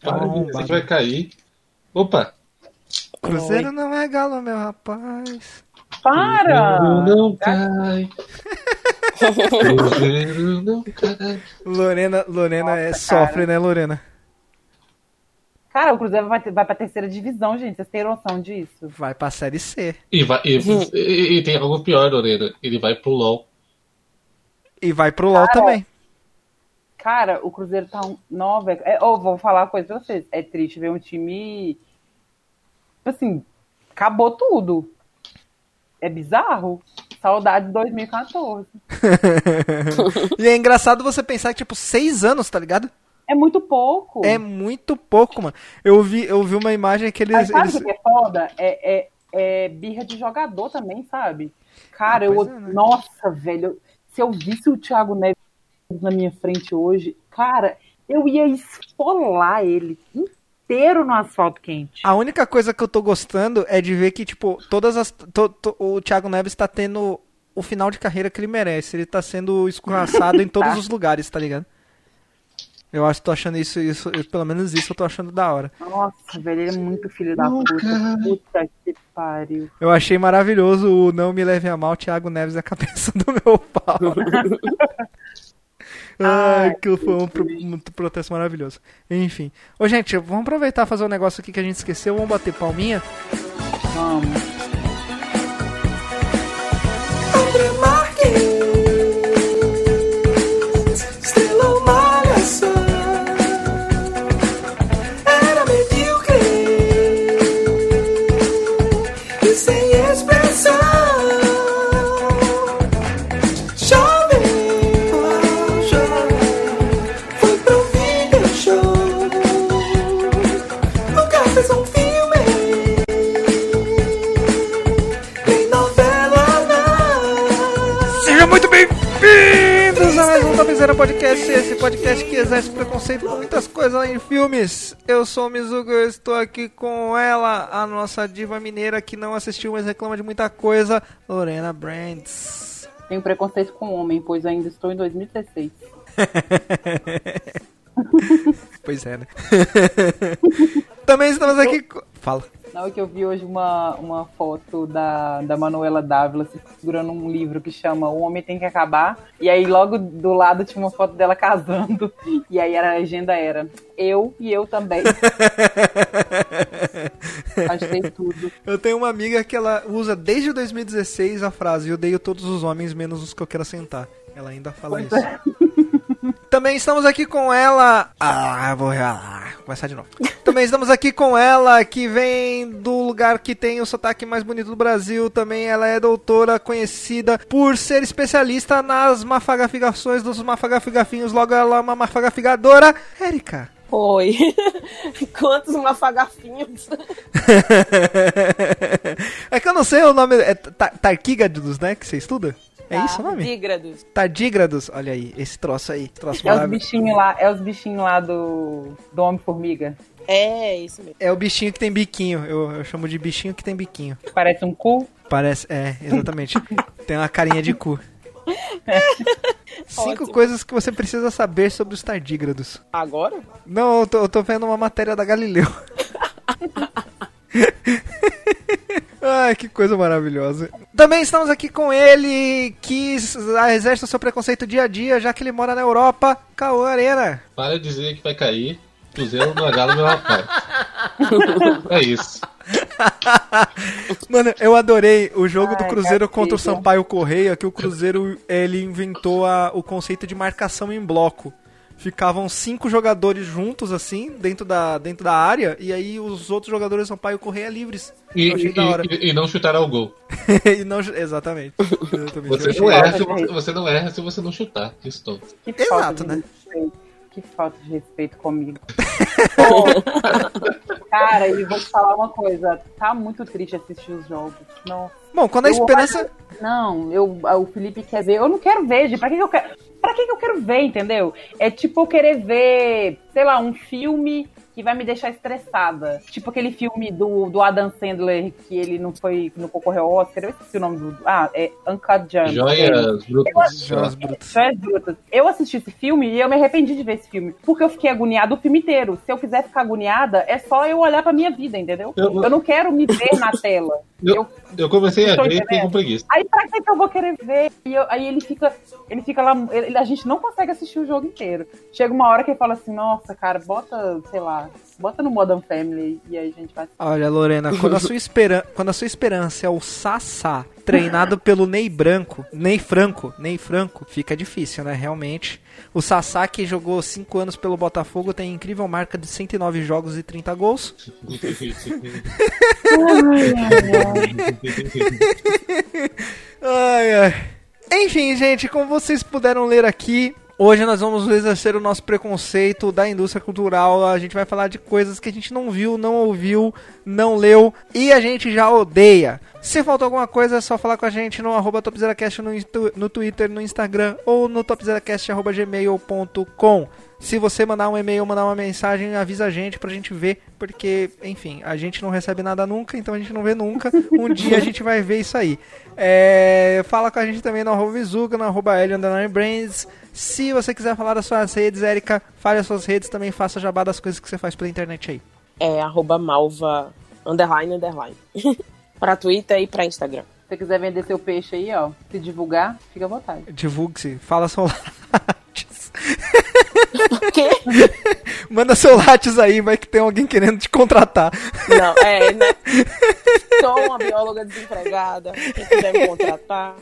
Para dizer que vai cair. Opa! Cruzeiro não é galo, meu rapaz. Para! Cruzeiro não cai. Cruzeiro não cai. Lorena, Lorena é, sofre, né, Lorena? Cara, o Cruzeiro vai, vai pra terceira divisão, gente. Vocês têm noção disso? Vai pra Série C. E, vai, e, e- e tem algo pior, Lorena. Ele vai pro LOL. E vai pro LOL também. Cara, o Cruzeiro tá um. Nova. É, oh, vou falar uma coisa pra vocês. É triste ver um time. Assim, acabou tudo. É bizarro. Saudade de 2014. e é engraçado você pensar que, tipo, seis anos, tá ligado? É muito pouco. É muito pouco, mano. Eu vi, eu vi uma imagem que eles. Mas sabe eles... o que é foda? É, é, é birra de jogador também, sabe? Cara, Ah, eu. é, né? Nossa, velho. Se eu visse o Thiago Neves na minha frente hoje, cara, eu ia esfolar ele inteiro no asfalto quente. A única coisa que eu tô gostando é de ver que, tipo, todas as. to- to- o Thiago Neves tá tendo o final de carreira que ele merece. Ele tá sendo escorraçado em todos Tá. os lugares, tá ligado? Eu acho que tô achando isso, isso, pelo menos isso eu tô achando da hora. Nossa, velho, ele é muito filho da puta. Puta que pariu. Eu achei maravilhoso o Não Me Leve a Mal, Thiago Neves é a cabeça do meu pau. Ai, aquilo foi um, pro- um protesto maravilhoso. Enfim. Ô, gente, vamos aproveitar e fazer um negócio aqui que a gente esqueceu. Vamos bater palminha. Vamos. Em filmes. Eu sou o Mizugo, eu estou aqui com ela, a nossa diva mineira que não assistiu, mas reclama de muita coisa, Lorena Brands. Tenho preconceito com homem, pois ainda estou em 2016. pois é, né? Também estamos aqui com... Fala. Na hora que eu vi hoje uma, uma foto da, da Manuela Dávila se segurando um livro que chama O Homem Tem Que Acabar. E aí logo do lado tinha uma foto dela casando. E aí a legenda era Eu e eu também. Achei tudo. Eu tenho uma amiga que ela usa desde 2016 a frase Eu odeio todos os homens, menos os que eu quero sentar. Ela ainda fala isso. Também estamos aqui com ela. Ah, vou ah, começar de novo. Também estamos aqui com ela, que vem do lugar que tem o sotaque mais bonito do Brasil. Também ela é doutora conhecida por ser especialista nas mafagafigações dos mafagafigafinhos. Logo, ela é uma mafagafigadora. Érica. Oi. Quantos mafagafinhos. é que eu não sei o nome. É ta- Tarquígados, né? Que você estuda? É Tá, isso o nome? Dígrados. Tardígrados. Olha aí, esse troço aí. esse troço É os bichinhos lá, é os bichinhos lá do, do Homem-Formiga. É, isso mesmo. É o bichinho que tem biquinho. Eu, eu chamo de bichinho que tem biquinho. Parece um cu. Parece. É, exatamente. tem uma carinha de cu. Cinco Ótimo. coisas que você precisa saber sobre os tardígrados. Agora? Não, eu tô, eu tô vendo uma matéria da Galileu. Ai, que coisa maravilhosa. Também estamos aqui com ele, que exerce o seu preconceito dia a dia, já que ele mora na Europa, Cauã Arena. Para de dizer que vai cair. Cruzeiro não é galo, meu rapaz. É isso. Mano, eu adorei o jogo do Cruzeiro gatilho. contra o Sampaio Correia, que o Cruzeiro ele inventou a- o conceito de marcação em bloco. Ficavam cinco jogadores juntos, assim, dentro da, dentro da área, e aí os outros jogadores do Sampaio Correia livres. E, e- e- e não chutar ao gol. e não, exatamente. exatamente. Você não, erra se você, você não erra se você não chutar. Isso todo. Exato, né? Que falta de respeito comigo. Pô, Cara, e vou te falar uma coisa. Tá muito triste assistir os jogos. Não. Bom, quando a Eu esperança. Não, eu, o Felipe quer ver. Eu não quero ver, gente. Pra que, que eu quero. Pra que, que eu quero ver, entendeu? É tipo eu querer ver sei lá, um filme que vai me deixar estressada. Tipo aquele filme do, do Adam Sandler que ele não foi, não concorreu ao Oscar. Eu esqueci o nome do. Ah, é Uncut Gems. Joias brutas. Joias brutas. Joias Brutas. Eu assisti esse filme e eu me arrependi de ver esse filme. Porque eu fiquei agoniada o filme inteiro. Se eu quiser ficar agoniada, é só eu olhar pra minha vida, entendeu? Eu- Eu não quero me ver na tela. Eu, eu comecei a Tô ver e fiquei com preguiça. Aí pra que que eu vou querer ver? E eu- aí ele fica, ele fica lá, ele- a gente não consegue assistir o jogo inteiro. Chega uma hora que ele fala assim, nossa, cara, bota, sei lá, bota no Modern Family e aí a gente vai. Olha, Lorena, quando a sua, esperan quando a sua esperança é o Sassá, treinado pelo Ney Branco, Ney Franco, Ney Franco, fica difícil, né? Realmente. O Sassá, que jogou 5 anos pelo Botafogo, tem incrível marca de 109 jogos e 30 gols. Ai, ai. Enfim, gente, como vocês puderam ler aqui, hoje nós vamos exercer o nosso preconceito da indústria cultural. A gente vai falar de coisas que a gente não viu, não ouviu, não leu e a gente já odeia. Se faltou alguma coisa, é só falar com a gente no arroba topzeracast no, no Twitter, no Instagram ou no topzeracast.gmail.com. Se você mandar um e-mail, mandar uma mensagem, avisa a gente pra gente ver, porque, enfim, a gente não recebe nada nunca, então a gente não vê nunca. Um dia a gente vai ver isso aí. É, fala com a gente também no arroba Mizuga, no arroba L, underline Brains. Se você quiser falar das suas redes, Erika, fale as suas redes também, faça jabá das coisas que você faz pela internet aí. É arroba malva, underline, underline. pra Twitter e pra Instagram. Se você quiser vender seu peixe aí, ó, se divulgar, fica à vontade. Divulgue-se, fala seu lattes. O quê? Manda seu lattes aí, vai que tem alguém querendo te contratar. Não, é, né? Sou uma bióloga desempregada. Quem quiser me contratar,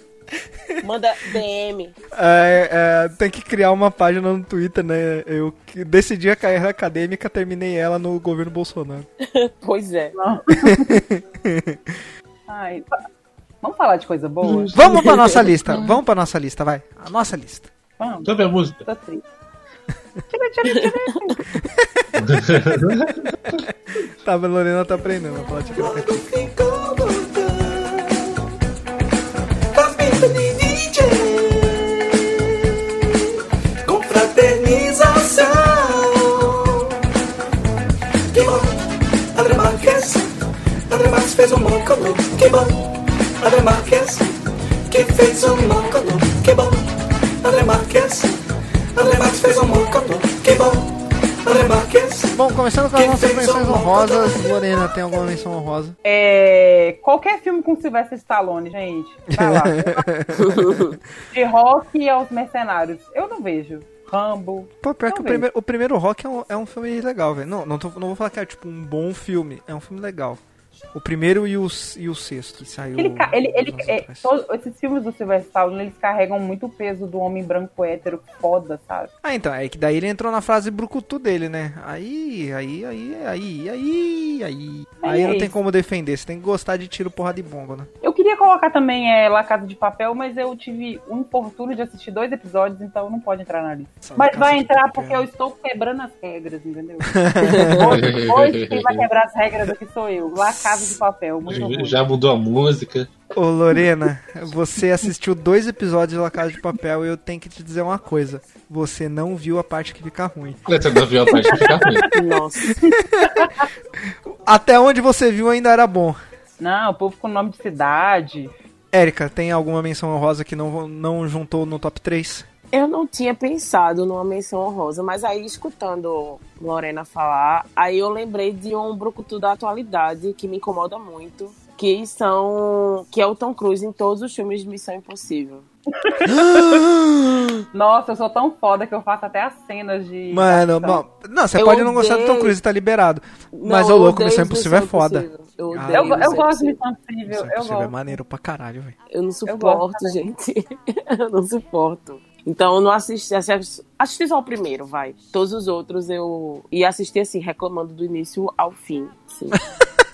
manda DM. É, é, tem que criar uma página no Twitter, né? Eu decidi a carreira acadêmica, terminei ela no governo Bolsonaro. Pois é. Ai, vamos falar de coisa boa? Vamos pra nossa lista, vamos pra nossa lista, vai. A nossa lista. Vamos. Sobre a música. Tô triste. Tá, a Lorena tá aprendendo a falar fez um mócodo Que bom. André Marques Que fez um mócodo Que bom. André Marques André Marques fez um Que bom André Marques Bom, começando com as nossas menções honrosas, Lorena, tem alguma menção honrosa? É, qualquer filme com Sylvester Stallone, gente. Vai lá. De rock aos mercenários. Eu não vejo. Rambo. Pô, pior que o primeiro, o primeiro Rock é um, é um filme legal, velho. Não, não, tô- não vou falar que é tipo um bom filme, é um filme legal. O primeiro e o, e o sexto, que saiu. Ele, ele, ele, é, todos esses filmes do Sylvester Stallone, eles carregam muito o peso do homem branco hétero foda, sabe? Ah, então, é que daí ele entrou na frase brucutu dele, né? Aí, aí, aí, aí, aí, aí. Aí É não tem como defender, você tem que gostar de tiro, porra de bomba, né? Eu queria colocar também é, La Casa de Papel, mas eu tive um infortúnio de assistir dois episódios, então não pode entrar na lista. Só Mas vai entrar porque eu estou quebrando as regras, entendeu? hoje, hoje quem vai quebrar as regras aqui sou eu. La Casa de Papel, muito ruim. Já mudou a música. Ô Lorena, você assistiu dois episódios de La Casa de Papel e eu tenho que te dizer uma coisa. Você não viu a parte que fica ruim. Você não viu a parte que fica ruim. Nossa. Até onde você viu ainda era bom. Não, o povo com nome de cidade. Érica, tem alguma menção honrosa que não, não juntou no top 3? Eu não tinha pensado numa menção honrosa, mas aí escutando Lorena falar, aí eu lembrei de um brucutu da atualidade que me incomoda muito, que são que é o Tom Cruise em todos os filmes de Missão Impossível. Nossa, eu sou tão foda que eu faço até as cenas de. Mano, bom, não, você Eu pode não gostar do Tom odeio. Cruise, tá liberado. Não, Mas, ô eu louco, odeio Missão os Impossível é foda. Impossível. Eu, Ah, Eu, eu gosto de. Missão Eu é gosto. maneiro pra caralho, velho. Eu não suporto, gente. eu não suporto. Então eu não assisti, assisti, assisti só o primeiro, vai. Todos os outros eu ia assistir assim, reclamando do início ao fim. Sim.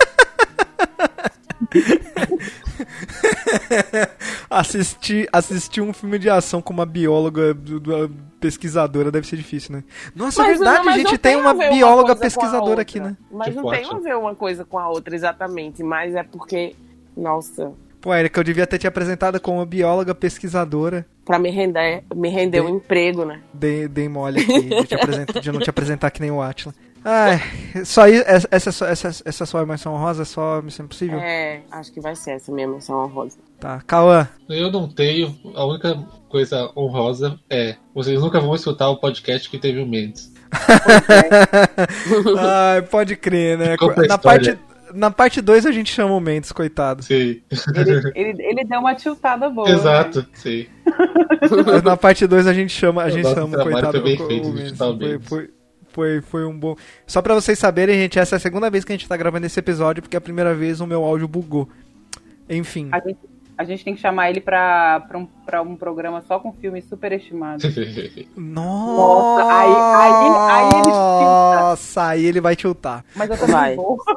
assistir, assistir um filme de ação com uma bióloga do- do- pesquisadora deve ser difícil, né? Nossa, é Mas verdade, não- a gente tem uma bióloga coisa com a pesquisadora aqui, né? Mas Que não tem forte. a ver uma coisa com a outra exatamente, mas é porque, nossa, Pô, Erika, eu devia ter te apresentado como bióloga pesquisadora pra me render, me render um emprego, né? Dei, dei mole aqui de, te de não te apresentar que nem o Atila. Ai, só isso, essa, essa, só- essa, essa só é menção rosa, é só Missão Impossível? É, acho que vai ser essa minha menção honrosa. Tá, Cauã. Eu não tenho. A única coisa honrosa é. Vocês nunca vão escutar o podcast que teve o Mendes. Ai, pode crer, né? Na parte, na parte 2 a gente chama o Mendes, coitado. Sim. Ele, ele, ele deu uma tiltada boa. né? Exato, sim. Mas na parte 2 a gente chama, a O gente chama o coitado. foi bem o- o feito, a gente Mendes. tá Foi, foi, foi, foi um bom. Só pra vocês saberem, gente, essa é a segunda vez que a gente tá gravando esse episódio, porque a primeira vez o meu áudio bugou. Enfim. A gente, a gente tem que chamar ele pra, pra, um, pra um programa só com filmes superestimados. Nossa, aí- aí- aí ele tilta. Nossa, aí ele vai tiltar. Mas eu também Vai. vou.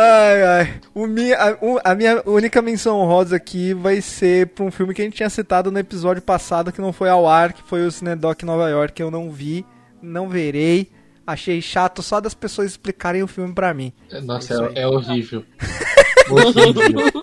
Ai, ai. O mi- a, o- a minha única menção rosa aqui vai ser pra um filme que a gente tinha citado no episódio passado, que não foi ao ar, que foi o Cinedoc Nova York, que eu não vi, não verei. Achei chato só das pessoas explicarem o filme pra mim. Nossa, Isso aí. é, é horrível. horrível.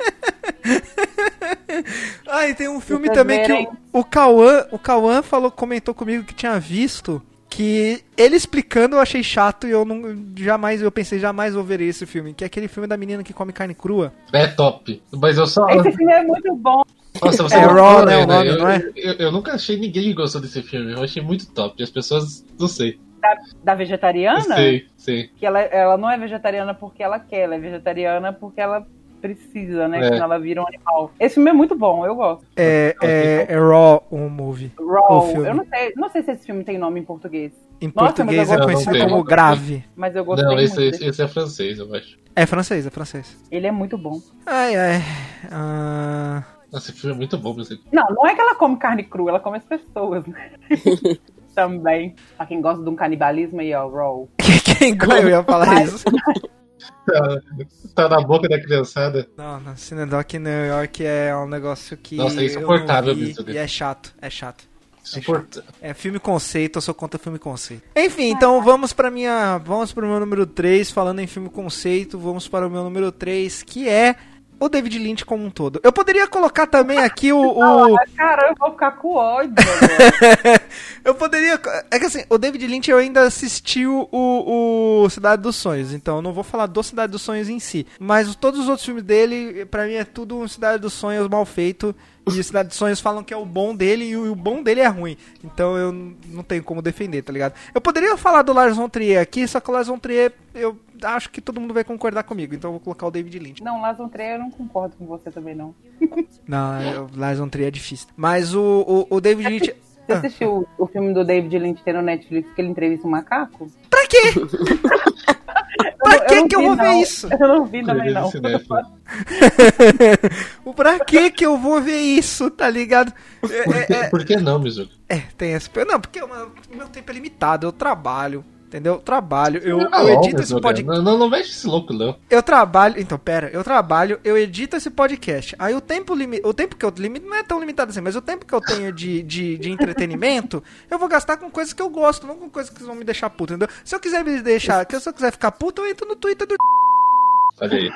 Ah, e tem um filme também que o, o Cauã, o Cauã falou, comentou comigo que tinha visto, que ele explicando eu achei chato e eu não jamais, eu pensei jamais vou ver esse filme, que é aquele filme da menina que come carne crua. É top. Mas eu só. Esse filme é muito bom. Nossa, você É não Raw, falou, né, o nome, eu, não é? Eu, eu nunca achei ninguém que gostou desse filme. Eu achei muito top. As pessoas, não sei. Da, da vegetariana? Sei, sei. Que ela, ela não é vegetariana porque ela quer, ela é vegetariana porque ela precisa, né? É. Senão ela vira um animal. Esse filme é muito bom, eu gosto. É, é, é Raw, um movie. Raw. filme. Eu não sei, não sei se esse filme tem nome em português. Em Nossa, português mas eu é gosto conhecido como grave. Mas eu gostei Não, muito. esse, esse é francês, eu acho. É francês, é francês. Ele é muito bom. Ai, ai. Ah, Nossa, esse filme é muito bom. Mas... Não, não é que ela come carne crua, ela come as pessoas, né? Também. Pra quem gosta de um canibalismo aí, ó, Raw. quem eu ia falar isso? Tá, tá na boca da criançada. Não, não, Cinedoc New York é um negócio que Nossa, é eu insuportável não vi, isso, e é chato, é chato. Suporta... É filme conceito, eu sou contra filme conceito. Enfim, então vamos pra minha, vamos pro meu número 3, falando em filme conceito, vamos para o meu número 3, que é o David Lynch como um todo. Eu poderia colocar também aqui o, o Ah, cara, eu vou ficar com ódio agora. eu poderia. É que assim, o David Lynch eu ainda assisti o, o, Cidade dos Sonhos, então eu não vou falar do Cidade dos Sonhos em si. Mas todos os outros filmes dele, pra mim, é tudo um Cidade dos Sonhos mal feito. E o Cidade dos Sonhos falam que é o bom dele e o, o bom dele é ruim. Então eu não tenho como defender, tá ligado? Eu poderia falar do Lars von Trier aqui, só que o Lars von Trier eu acho que todo mundo vai concordar comigo, então eu vou colocar o David Lynch. Não, Lars von Trier eu não concordo com você também, não. Não, o Lars von Trier é difícil. Mas o, o, o David Lynch. Você assistiu o filme do David Lynch tem no Netflix que ele entrevista um macaco? Pra quê? pra que não que eu vou ver não. isso? Eu não vi também, não. pra que que eu vou ver isso, tá ligado? É, Por, é, que, é, por que não, Mizuki? é, tem essa. Não, porque o meu- tempo é limitado, eu trabalho. Entendeu? Eu trabalho, eu, Não, eu edito Mizuki, esse podcast. Não, não, não mexe esse louco, não. Eu trabalho. Então, pera, eu trabalho, eu edito esse podcast. Aí o tempo limi... O tempo que eu limito não é tão limitado assim, mas o tempo que eu tenho de, de, de entretenimento, eu vou gastar com coisas que eu gosto, não com coisas que vão me deixar puto, entendeu? Se eu quiser me deixar, se eu quiser ficar puto, eu entro no Twitter do. Olha aí.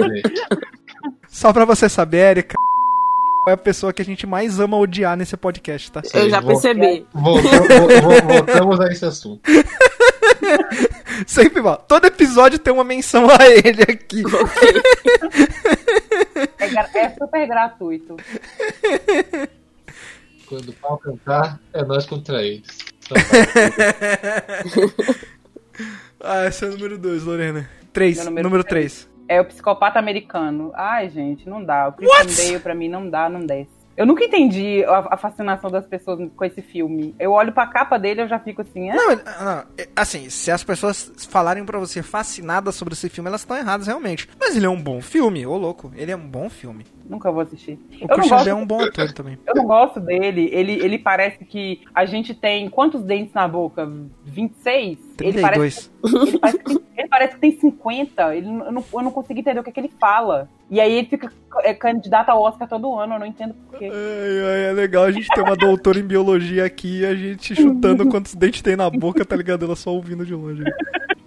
Olha aí. Só pra você saber, Erika. É a pessoa que a gente mais ama odiar nesse podcast, tá? Eu já percebi. Voltamos, vo- vo- voltamos a esse assunto. Sempre igual. Todo episódio tem uma menção a ele aqui. É, gra- é super gratuito. Quando o pau cantar, é nós contra eles. Ah, esse é o número 2, Lorena. 3, Meu número número 3. É o psicopata americano. Ai, gente, não dá. O Christian Bale, pra mim, não dá, não desce. Eu nunca entendi a, a fascinação das pessoas com esse filme. Eu olho pra capa dele e eu já fico assim, Não, não, é, assim, se as pessoas falarem pra você fascinadas sobre esse filme, elas estão erradas realmente. Mas ele é um bom filme, ô louco. Ele é um bom filme. Nunca vou assistir. O Eu Christian Bale é um bom ator também. eu não gosto dele. Ele, ele parece que a gente tem quantos dentes na boca? 26? Ele parece, 32. ele, parece que, tem- ele parece que tem 50. Ele, eu, não, eu não consigo entender o que, é que ele fala. E aí ele fica é, candidato ao Oscar todo ano, eu não entendo por quê. Ai, ai, é legal a gente ter uma doutora em biologia aqui e a gente chutando quantos dentes tem na boca, tá ligado? Ela só ouvindo de longe.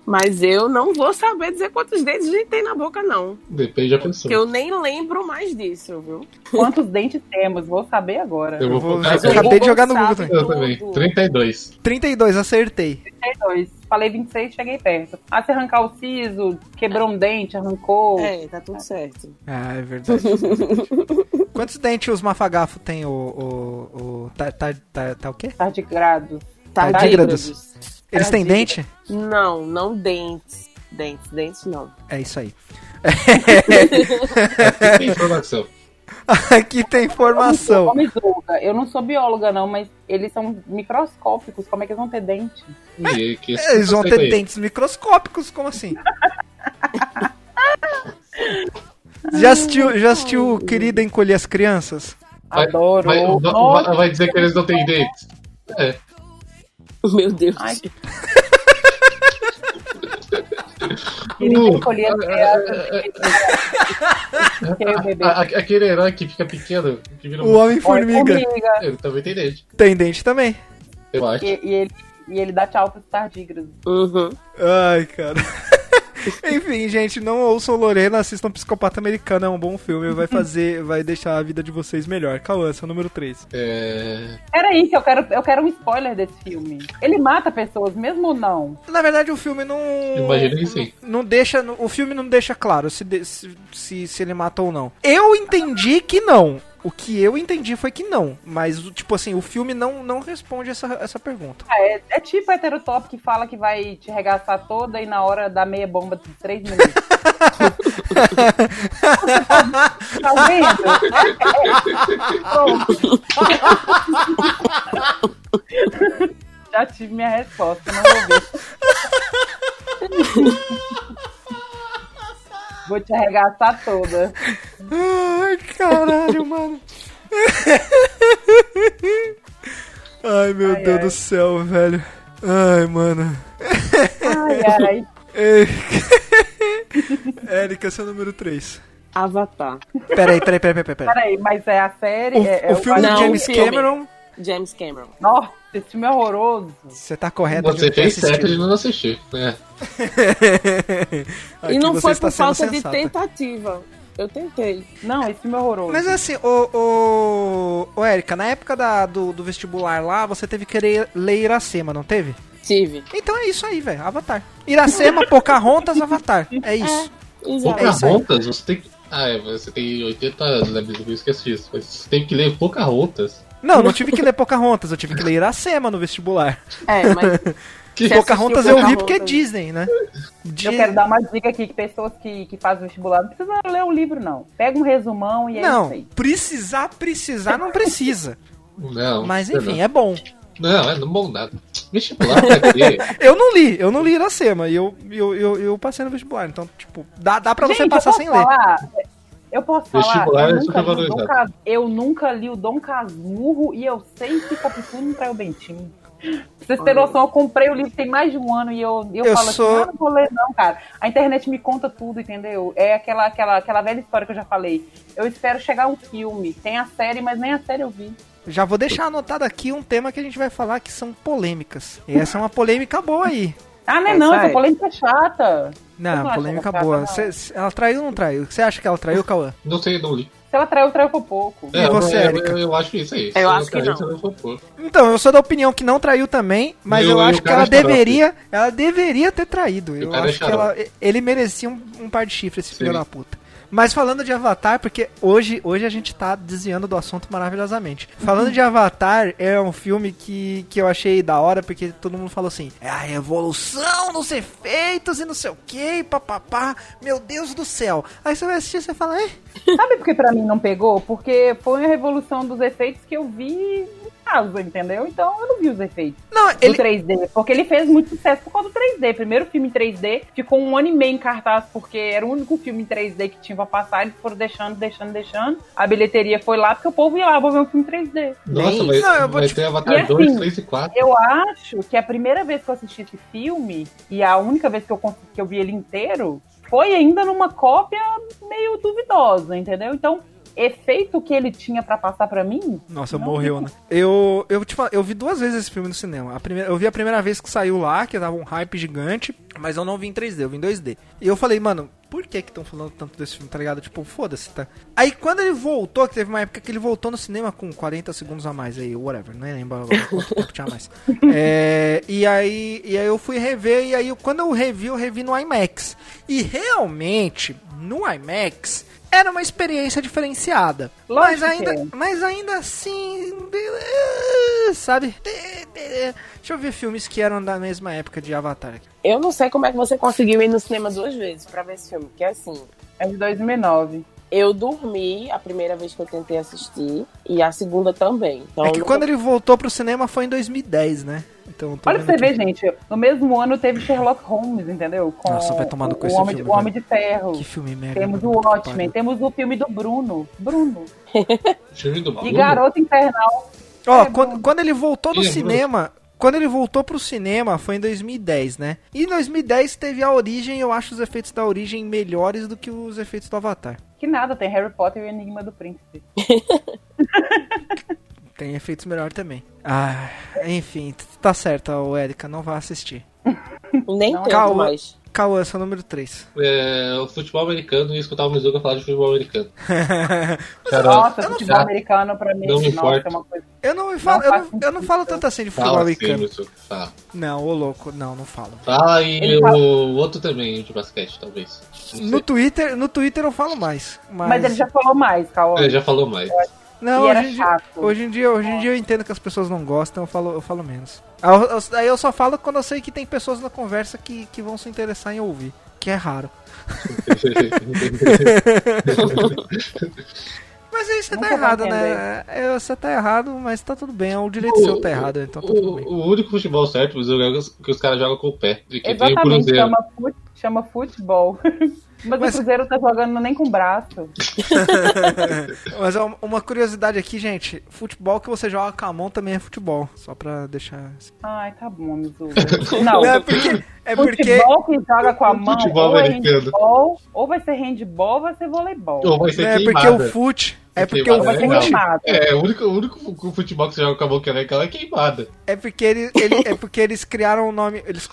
Mas eu não vou saber dizer quantos dentes a gente tem na boca, não. Depende da pessoa. Porque eu nem lembro mais disso, viu? Quantos dentes temos? Vou saber agora. Eu vou aqui. eu acabei de jogar no Google também. Eu também. tudo. 32. 32, acertei. 32. Falei 26, cheguei perto. Ah, se arrancar o siso, quebrou um dente, arrancou. É, tá tudo certo. Ah, é verdade. Quantos dentes os mafagafo tem o. o, o tá, tá, tá, tá o quê? Tardigrados. Tardígrados. Eles têm dente? Não, não dentes. Dentes, dentes não. É isso aí. Aqui tem informação. Aqui tem informação. Eu não sou bióloga, não, mas eles são microscópicos. Como é que eles vão ter dente? E que esse Eles vão ter dentes microscópicos, como assim? Já assistiu, já assistiu Querida Encolher as Crianças? Vai- Adoro. Vai, vai- Nossa. vai dizer que eles não têm dentes. É. Meu Deus. Ai, Queria. Que é o bebê. A- a- aquele herói que fica pequeno, que vira O um... Homem-Formiga Formiga. Ele também tem dente, tem dente também. eu acho. E, e ele, e ele dá tchau pros tardígrados. Uhum. Ai, cara. Enfim, gente, não ouçam Lorena, assistam Psicopata Americano, é um bom filme, vai fazer, vai deixar a vida de vocês melhor. Cauã, seu número 3. É... Peraí, que eu quero, eu quero um spoiler desse filme. Ele mata pessoas mesmo ou não? Na verdade, o filme não. Imagino que sim. Não deixa. O filme não deixa claro se, se, se ele mata ou não. Eu entendi que não. O que eu entendi foi que não. Mas, tipo assim, o filme não, não responde essa, essa pergunta. Ah, é, é tipo heterotop que fala que vai te regaçar toda e na hora dá meia bomba de 3 minutos. tá vendo? Pronto. Já tive minha resposta, não vou ver. Vou te arregaçar toda. Ai, caralho, mano. Ai, meu Ai, Deus ai. do céu, velho. Ai, mano. Ai, ai. Érica, seu número 3. Avatar. Peraí, peraí, peraí, peraí. peraí. Peraí, mas é a série? O, é, é o filme Não, do James filme. Cameron, James Cameron. Nossa, esse filme é horroroso. você tá correto Você de fez certo de não assistir. É. E não foi por falta de sensata. tentativa. Eu tentei. Não, esse filme é horroroso. Mas assim, ô, ô, ô Érica, na época da, do, do vestibular lá, você teve que ler, ler Iracema, não teve? Tive. Então é isso aí, velho. Avatar. Iracema, Pocahontas, Avatar. É isso. É isso aí. Pocahontas, você tem que... Ah, é, você tem 80 anos, né? Eu esqueci disso. Mas você tem que ler Pocahontas. Não, não tive que ler Pocahontas, eu tive que ler Iracema no vestibular. É, mas Que Pocahontas eu vi porque é? Disney, né? Di- Eu quero dar uma dica aqui que pessoas que, que fazem vestibular não precisam ler o livro, não. Pega um resumão e é Não, isso aí. precisar, precisar, não precisa. Não. Mas não. enfim, é bom. Não, é não bom nada. Vestibular pra quê? Eu não li, eu não li Iracema e eu, eu, eu, eu passei no vestibular. Então, tipo, dá, dá pra você Gente, passar eu sem posso ler. falar? Eu posso falar, Vestibular eu é nunca, li o supervalorizado. Dom Cas- eu nunca li o Dom Casmurro e eu sei que Capitu traiu o Bentinho. Pra vocês terem noção, eu comprei o livro tem mais de um ano e eu, eu, Eu falo sou- assim, ah, não vou ler não, cara. A internet me conta tudo, entendeu? É aquela, aquela, aquela velha história que eu já falei. Eu espero chegar um filme. Tem a série, mas nem a série eu vi. Já vou deixar anotado aqui um tema que a gente vai falar que são polêmicas. E essa é uma polêmica boa aí. Ah, não é É, não, essa polêmica é chata. Não, Eu não polêmica chata, boa. não. Cê- cê- ela traiu ou não traiu? Você acha que ela traiu, Cauã? Não sei, não li. Se ela traiu, traiu por pouco. E você, eu, eu, eu acho isso aí. Eu Se acho que cair, não. Então, eu sou da opinião que não traiu também, mas eu o- e acho que ela é deveria, ela deveria ter traído. Eu é acho que ela, ele merecia um, um par de chifres, esse filho da puta. Mas falando de Avatar, porque hoje, hoje a gente tá desviando do assunto maravilhosamente. Falando de Avatar, é um filme que, que eu achei da hora, porque todo mundo falou assim: é a revolução dos efeitos e não sei o que, papapá, meu Deus do céu. Aí você vai assistir e você fala, é? Sabe por que pra mim não pegou? Porque foi a revolução dos efeitos que eu vi casa, entendeu? Então eu não vi os efeitos Não, do ele. 3D. Porque ele fez muito sucesso por causa do 3D. Primeiro filme em 3D, ficou um ano e meio em cartaz, porque era o único filme em 3D que tinha pra passar. Eles foram deixando, deixando, deixando. A bilheteria foi lá, porque o povo ia lá, vou ver um filme 3D. Nossa, isso. Não, eu vou te- ter Avatar E assim, 2, 3 e 4. Eu acho que a primeira vez que eu assisti esse filme, e a única vez que eu, que eu vi ele inteiro, foi ainda numa cópia meio duvidosa, entendeu? Então, efeito que ele tinha pra passar pra mim. Nossa, não morreu, né? Eu, eu, falo, eu vi duas vezes esse filme no cinema. A primeira, eu vi a primeira vez que saiu lá, que tava um hype gigante. Mas eu não vi em 3D, eu vi em 2D. E eu falei, mano, por que que estão falando tanto desse filme, tá ligado? Tipo, foda-se, tá? Aí quando ele voltou, que teve uma época que ele voltou no cinema com 40 segundos a mais aí, whatever, não lembro quanto tempo tinha mais. É, e aí e aí eu fui rever, e aí quando eu revi, eu revi no IMAX. E realmente, no IMAX, era uma experiência diferenciada. mas Lógico que ainda, é. mas ainda assim, eh, sabe? Deixa eu ver filmes que eram da mesma época de Avatar. aqui. Eu não sei como é que você conseguiu ir no cinema duas vezes pra ver esse filme, porque assim, É de 2009. eu dormi a primeira vez que eu tentei assistir e a segunda também. Então, É que quando ele voltou pro cinema foi em 2010, né? Então, Olha pra você ver, gente. No mesmo ano teve Sherlock Holmes, entendeu? Com Nossa, vai tomar no cu o, esse Homem, filme, o Homem de Ferro. Que filme merda. Temos o mano. Watchmen, Pariu. temos o filme do Bruno. Bruno. Filme do E Bruno? Garota Infernal. Ó, É, quando, quando ele voltou no Ih, é cinema. Quando ele voltou pro cinema foi em 2010, né? E em 2010 teve a origem, eu acho os efeitos da origem melhores do que os efeitos do Avatar. Que nada, tem Harry Potter e o Enigma do Príncipe. Tem efeitos melhores também. Ah, enfim, tá certo, ô Erika, não vá assistir. nem tanto mais. Cauã, seu número 3. É, o futebol americano e escutar o Mizuga falar de futebol americano. Cara, Nossa, eu não futebol americano pra mim, não me nossa, importa. é uma coisa. eu não me falo, eu, não, eu não falo tanto assim de futebol fala assim, americano. Mizuga, fala. Não, ô louco, não, não falo. Fala e Ele o fala- outro também de basquete, talvez. No. Twitter, no Twitter eu falo mais. Mas, Mas ele já falou mais, Cauã. Ele já falou mais. não, E era hoje em, dia, hoje em dia, hoje em dia eu entendo que as pessoas não gostam, eu falo, eu falo menos. Aí eu, só falo quando eu sei que tem pessoas na conversa que, que vão se interessar em ouvir, que é raro. Mas aí você tá Nunca vai errado, né? É, Você tá errado, mas tá tudo bem. É o direito seu tá errado, então tá tudo bem. O, o único futebol certo, Mizuga, é que os caras jogam com o pé. E que tem o Exatamente, Cruzeiro. chama, fut, chama futebol. Mas, Mas- o Cruzeiro tá jogando nem com braço. Mas ó, uma curiosidade aqui, gente. Futebol que você joga com a mão também é futebol. Só pra deixar. Ai, tá bom, Mizuga. Não, É porque. É porque futebol que joga com a mão, Futebol ou é handball, ou vai ser handball, ou vai ser voleibol. Ou vai ser é porque o fute. É porque Queimada o fute. queimado. É, o único, o único fu- futebol que você joga com a mão que é legal é queimada. É porque ele, ele- é porque eles criaram o nome. Eles,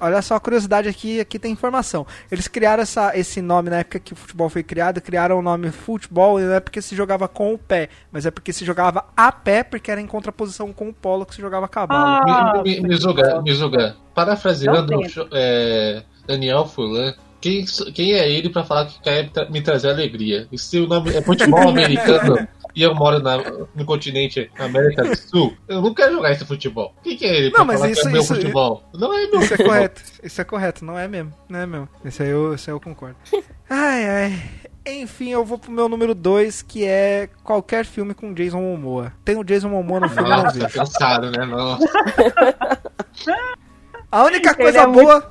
olha só a curiosidade aqui, aqui tem informação. Eles criaram essa, esse nome na época que o futebol foi criado, criaram o nome futebol, e não é porque se jogava com o pé, mas é porque se jogava a pé, porque era em contraposição com o polo que se jogava a bola. Ah, Me- me- Mizuga, Mizuga, parafraseando é, Daniel Furlan, quem, quem é ele pra falar que quer me trazer alegria? E se o nome é futebol americano e eu moro na- no continente América do Sul, eu não quero jogar esse futebol. Quem que é ele pra Não, mas falar isso- que é meu isso- futebol? Não é meu Isso é futebol. correto, isso é correto, não é mesmo, não é mesmo. Isso aí eu, isso aí eu concordo. Ai, ai. Enfim, eu vou pro meu número 2, que é qualquer filme com Jason Momoa. Tem o Jason Momoa no filme, eu não Nossa, vejo. cansado, né? Nossa. A única coisa é muito-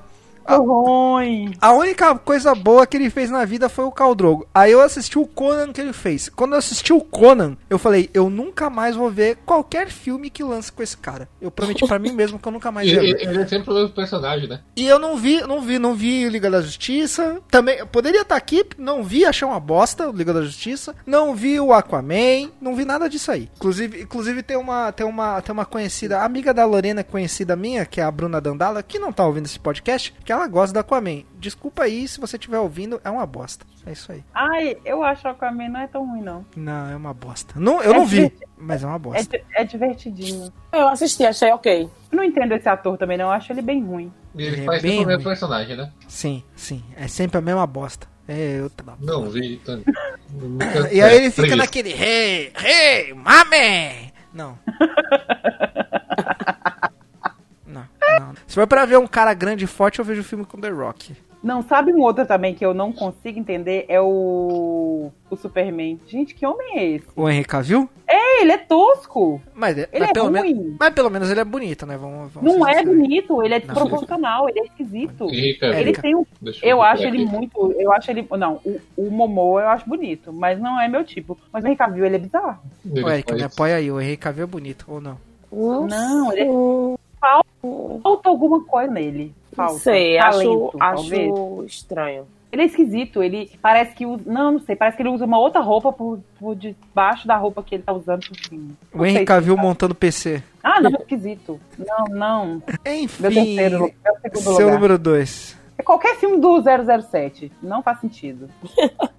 Que ruim. a única coisa boa que ele fez na vida foi o Caldrogo. Aí eu assisti o Conan que ele fez. Quando eu assisti o Conan, eu falei, eu nunca mais vou ver qualquer filme que lance com esse cara. Eu prometi pra mim mesmo que eu nunca mais ia Ele, ver. ele é sempre o mesmo personagem, né? E eu não vi, não vi, não vi Liga da Justiça. Também poderia estar aqui, não vi, achei uma bosta o Liga da Justiça. Não vi o Aquaman, não vi nada disso aí. Inclusive, inclusive tem uma, tem uma, tem uma conhecida, amiga da Lorena, conhecida minha, que é a Bruna Dandala, que não tá ouvindo esse podcast, que ela gosta do Aquaman. Desculpa aí se você estiver ouvindo, é uma bosta. É isso aí. Ai, eu acho que o Aquaman não é tão ruim, não. Não, é uma bosta. Não, eu É não vi, mas é uma É, bosta. di- é divertidinho. Eu assisti, achei ok. Eu não entendo esse ator também, não. Eu acho ele bem ruim. E ele, Ele é faz bem sempre o mesmo personagem, né? Sim, sim. É sempre a mesma bosta. É, eu Não, vi. Tony. E aí ele fica naquele Hey, hey, mame! Não. Se for pra ver um cara grande e forte, eu vejo o filme com The Rock. Não, sabe um outro também que eu não consigo entender? É o. O Superman. Gente, que homem é esse? O Henry Cavill? É, ele é tosco. Mas, Ele mas é pelo ruim. menos, mas pelo menos ele é bonito, né? Vamos, vamos Não é sinceros. bonito, ele é desproporcional, ele é esquisito. Henrique Cavill. Ele tem um. Deixa Eu ver acho aqui. ele muito. Eu acho ele. Não, o, o Momoa eu acho bonito, mas não é meu tipo. Mas o Henry Cavill, ele é bizarro. Ele Ô, Erika, me apoia aí. O Henry Cavill é bonito, ou não? Não, ele é- Hum, Falta alguma coisa nele. Não Falta. sei, Talento, acho, talvez. acho estranho. Ele é esquisito, ele parece que usa. Não, não sei, parece que ele usa uma outra roupa por, por debaixo da roupa que ele tá usando por cima. Não O Henry sei Cavill explicar. montando PC. Ah, não, esquisito. Não, não. Enfim, Meu terceiro, meu segundo seu lugar. número 2. É qualquer filme do 007. Não faz sentido.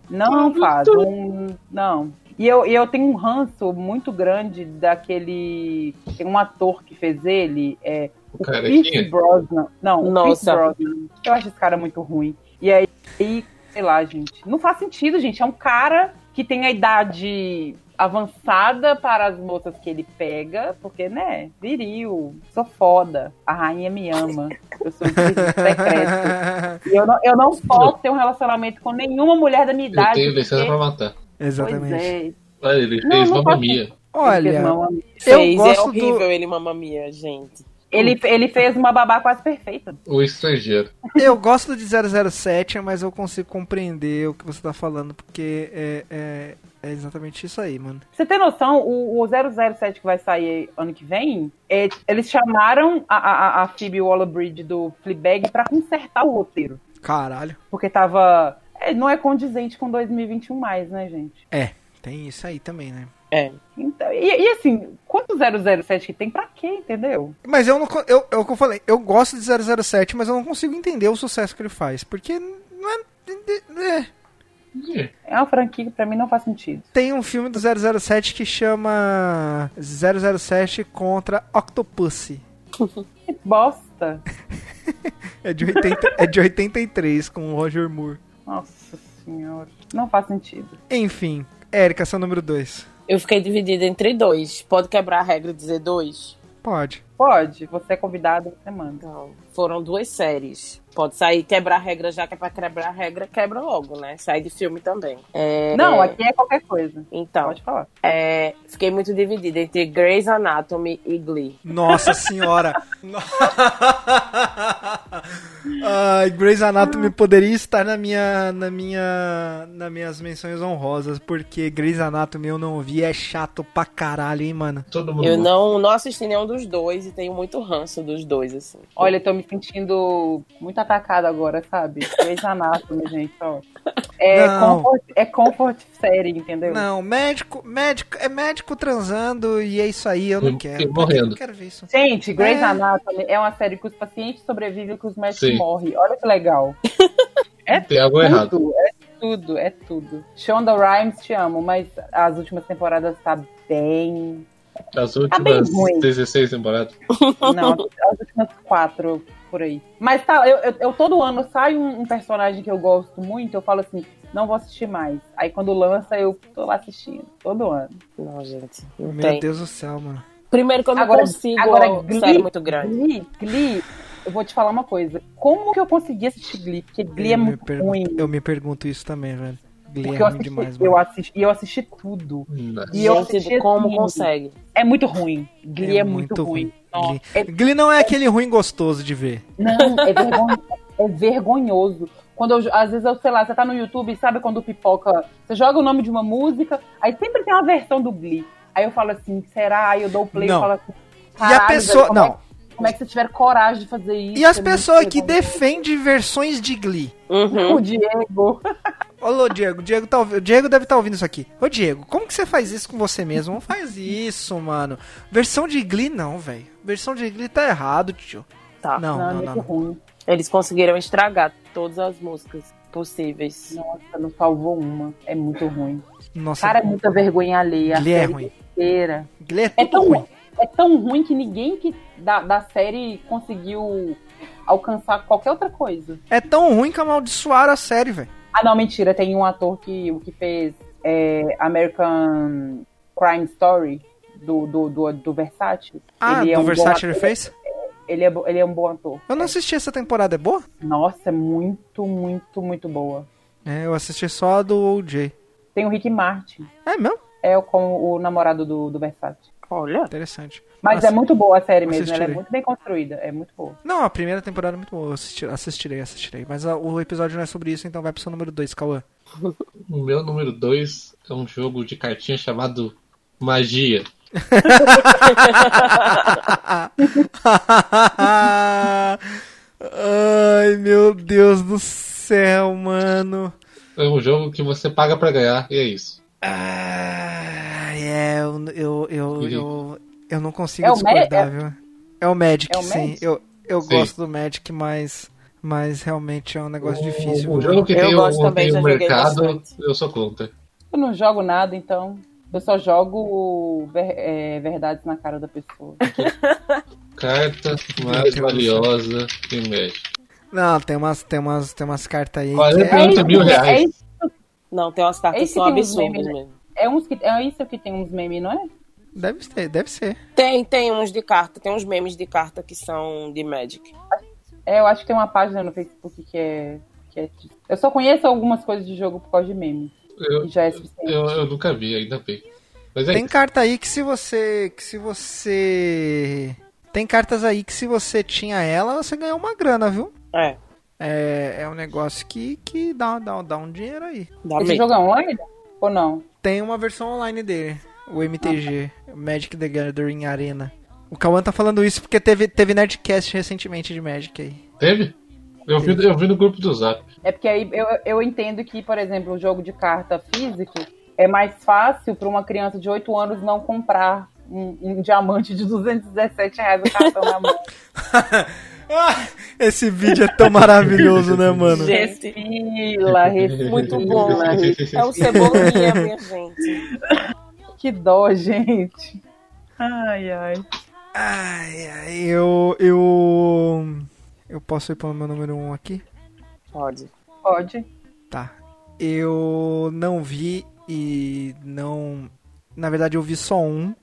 Não faz. Um, não. E eu, e eu tenho um ranço muito grande daquele. Tem um ator que fez ele. É, O carequinha? Brosnan. Não, o Pierce Nossa. Brosnan. Eu acho esse cara muito ruim. E aí, aí, sei lá, gente. Não faz sentido, gente. É um cara que tem a idade avançada para as moças que ele pega, porque, né, viril, sou foda, a rainha me ama, eu sou um secreto. E eu não, eu não posso ter um relacionamento com nenhuma mulher da minha Eu idade. tenho licença porque- pra matar. Pois Exatamente. é. Olha, ele fez não Mamma pode- Mia. Ele fez Olha. Eu Fez, gosto é do- horrível ele, mamma mia, gente. Ele, ele fez uma babá quase perfeita. O estrangeiro. eu gosto de 007, mas eu consigo compreender o que você tá falando, porque é, é, é exatamente isso aí, mano. Pra você ter noção, o, o 007 que vai sair ano que vem, é, eles chamaram a, a, a Phoebe Waller-Bridge do Fleabag pra consertar o roteiro. Caralho. Porque tava... é, não é condizente com 2021 mais, né, gente? É, tem isso aí também, né? É. Então, e, e assim, quanto 007 que tem pra quê, entendeu? Mas eu não. Eu, é o que eu falei, eu gosto de 007, mas eu não consigo entender o sucesso que ele faz. Porque não é. é. Ih, É uma franquia que pra mim não faz sentido. Tem um filme do 007 que chama 007 contra Octopussy. Que bosta. É de, 80, é de 83 com o Roger Moore. Nossa senhora. Não faz sentido. Enfim, Érica, seu número 2. Eu fiquei dividida entre dois. Pode quebrar a regra e dizer dois? Pode. Pode, você é convidado, você manda. Então, foram duas séries. Pode sair quebrar a regra, já que é pra quebrar a regra, quebra logo, né? Sai de filme também. É, Não, aqui é qualquer coisa. Então, Pode falar. é, fiquei muito dividida entre Grey's Anatomy e Glee. Nossa senhora! Ai, Grey's Anatomy poderia estar na minha, na minha, nas minhas menções honrosas, porque Grey's Anatomy eu não vi, é chato pra caralho, hein, mano. todo mundo. Eu não, não assisti nenhum dos dois e tenho muito ranço dos dois, assim. Olha, eu tô me sentindo muito atacada agora, sabe? Grey's Anatomy, gente, ó. É Não. comfort, é comfort série, entendeu? Não, médico, médico, é médico transando e é isso aí, eu não E- quero. morrendo. Eu não quero ver isso. Gente, Grey's É. Anatomy é uma série que os pacientes sobrevivem e que os médicos Sim. morrem. Olha que legal. É Tem algo errado. tudo, é tudo, é tudo. Shonda Rhimes, te amo, mas as últimas temporadas tá bem... As Tá últimas ruim. 16 temporadas. Não, as últimas quatro por aí. Mas tá, eu, eu, eu todo ano sai um, um personagem que eu gosto muito, eu falo assim, não vou assistir mais. Aí quando lança, eu tô lá assistindo, todo ano. Não, gente. Não Meu tem. Deus do céu, mano. Primeiro que eu não Agora- consigo agora, uma Glee- série muito grande. Glee, Glee, eu vou te falar uma coisa. Como que eu consegui assistir Glee? Porque Glee é eu, me muito pergunto, ruim. eu me pergunto isso também, velho. Glee Porque é eu ruim assisti, demais, eu assisti, e eu assisti tudo. Nossa. E eu assisti como assim, consegue? É muito ruim. Glee é, muito, ruim. Nossa, Glee. é Glee não é aquele ruim gostoso de ver. Não, é, vergon- é vergonhoso. Quando eu, às vezes eu, sei lá, você tá no YouTube, sabe quando pipoca, você joga o nome de uma música, aí sempre tem uma versão do Glee. Aí eu falo assim, será? Aí eu dou o play Não. e falo assim, E a "Caralho, pessoa. velho, como Não. É, como é que você tiver coragem de fazer isso? E as É muito pessoas que vergonhoso. defendem versões de Glee. Uhum. O Diego. Ô, Diego, Diego, tá, Diego deve estar ouvindo isso aqui. Ô, Diego, como que você faz isso com você mesmo? Não faz isso, mano. Versão de Glee, não, velho. Versão de Glee tá errado, tio. Tá. Não, Não, é não, muito não. não. ruim. Eles conseguiram estragar todas as músicas possíveis. Nossa, não salvou uma. É muito ruim. Nossa, Cara, é muita vergonha alheia. a Glee é ruim. inteira. Glee é É tudo tão, ruim. É tão ruim que ninguém que da, da série conseguiu alcançar qualquer outra coisa. É tão ruim que amaldiçoaram a série, velho. Ah, não, mentira. Tem um ator que, o que fez é, American Crime Story do, do, do, do Versace. Ah, ele é do um Versace ele fez? Ele é, ele é um bom ator. Eu não assisti essa temporada, é boa? Nossa, é muito, muito, muito boa. É, eu assisti só a do OJ. Tem o Rick Martin. É mesmo? É o- como o namorado do, do Versace. Olha. Interessante. Mas Nossa, é muito boa a série mesmo. Ela é assistirei. muito bem construída. É muito boa. Não, a primeira temporada é muito boa. Eu assisti- assistirei, assistirei. Mas a- o episódio não é sobre isso, então vai pro seu número 2, Cauã. O meu número 2 é um jogo de cartinha chamado Magia. Ai, meu Deus do céu, mano. É um jogo que você paga pra ganhar, e é isso. Ah, é, eu, eu, eu, eu, eu não consigo É o discordar, Ma- viu? É o Magic, É o sim. Magic? Eu, eu Sim. gosto do Magic, mas, mas realmente é um negócio difícil. O jogo que Eu tem, gosto o, também, tem já o mercado, bastante. eu sou contra. Eu não jogo nada, então. Eu só jogo ver- é, verdades na cara da pessoa. Carta mais valiosa que Magic. Não, tem umas, tem umas, tem umas cartas aí. que 48 é- mil É reais. Não, tem umas cartas que são absurdas memes, né? mesmo. é, uns que, é isso que tem uns memes, não é? Deve ser, deve ser. Tem, tem uns de carta, tem uns memes de carta que são de Magic. É, eu acho que tem uma página no Facebook que é. Que é disso. eu só conheço algumas coisas de jogo por causa de meme. Eu, já é suficiente. eu, eu nunca vi, ainda bem. Mas é Tem isso. carta aí que se você. que se você. Tem cartas aí que se você tinha ela, você ganhou uma grana, viu? É, É, é um negócio que, que dá, dá, dá um dinheiro aí. dá Esse jogo é online? Ou não? Tem uma versão online dele, o MTG, Magic the Gathering Arena. O Kawan tá falando isso porque teve, teve Nerdcast recentemente de Magic aí. Teve? Eu vi, eu vi no grupo do Zap. É porque aí eu, eu entendo que, por exemplo, o jogo de carta físico é mais fácil para uma criança de 8 anos não comprar um, um diamante de 217 reais o cartão na mão. Ah, Esse vídeo é tão maravilhoso, né, mano? Gente, Refila, refila. muito bom. É o Cebolinha, minha gente. Que dó, gente. Ai, ai. Ai, ai, eu. Eu. Eu posso ir pro meu número 1 um aqui? Pode. Pode. Tá. Eu não vi e não. Na verdade, eu vi só um.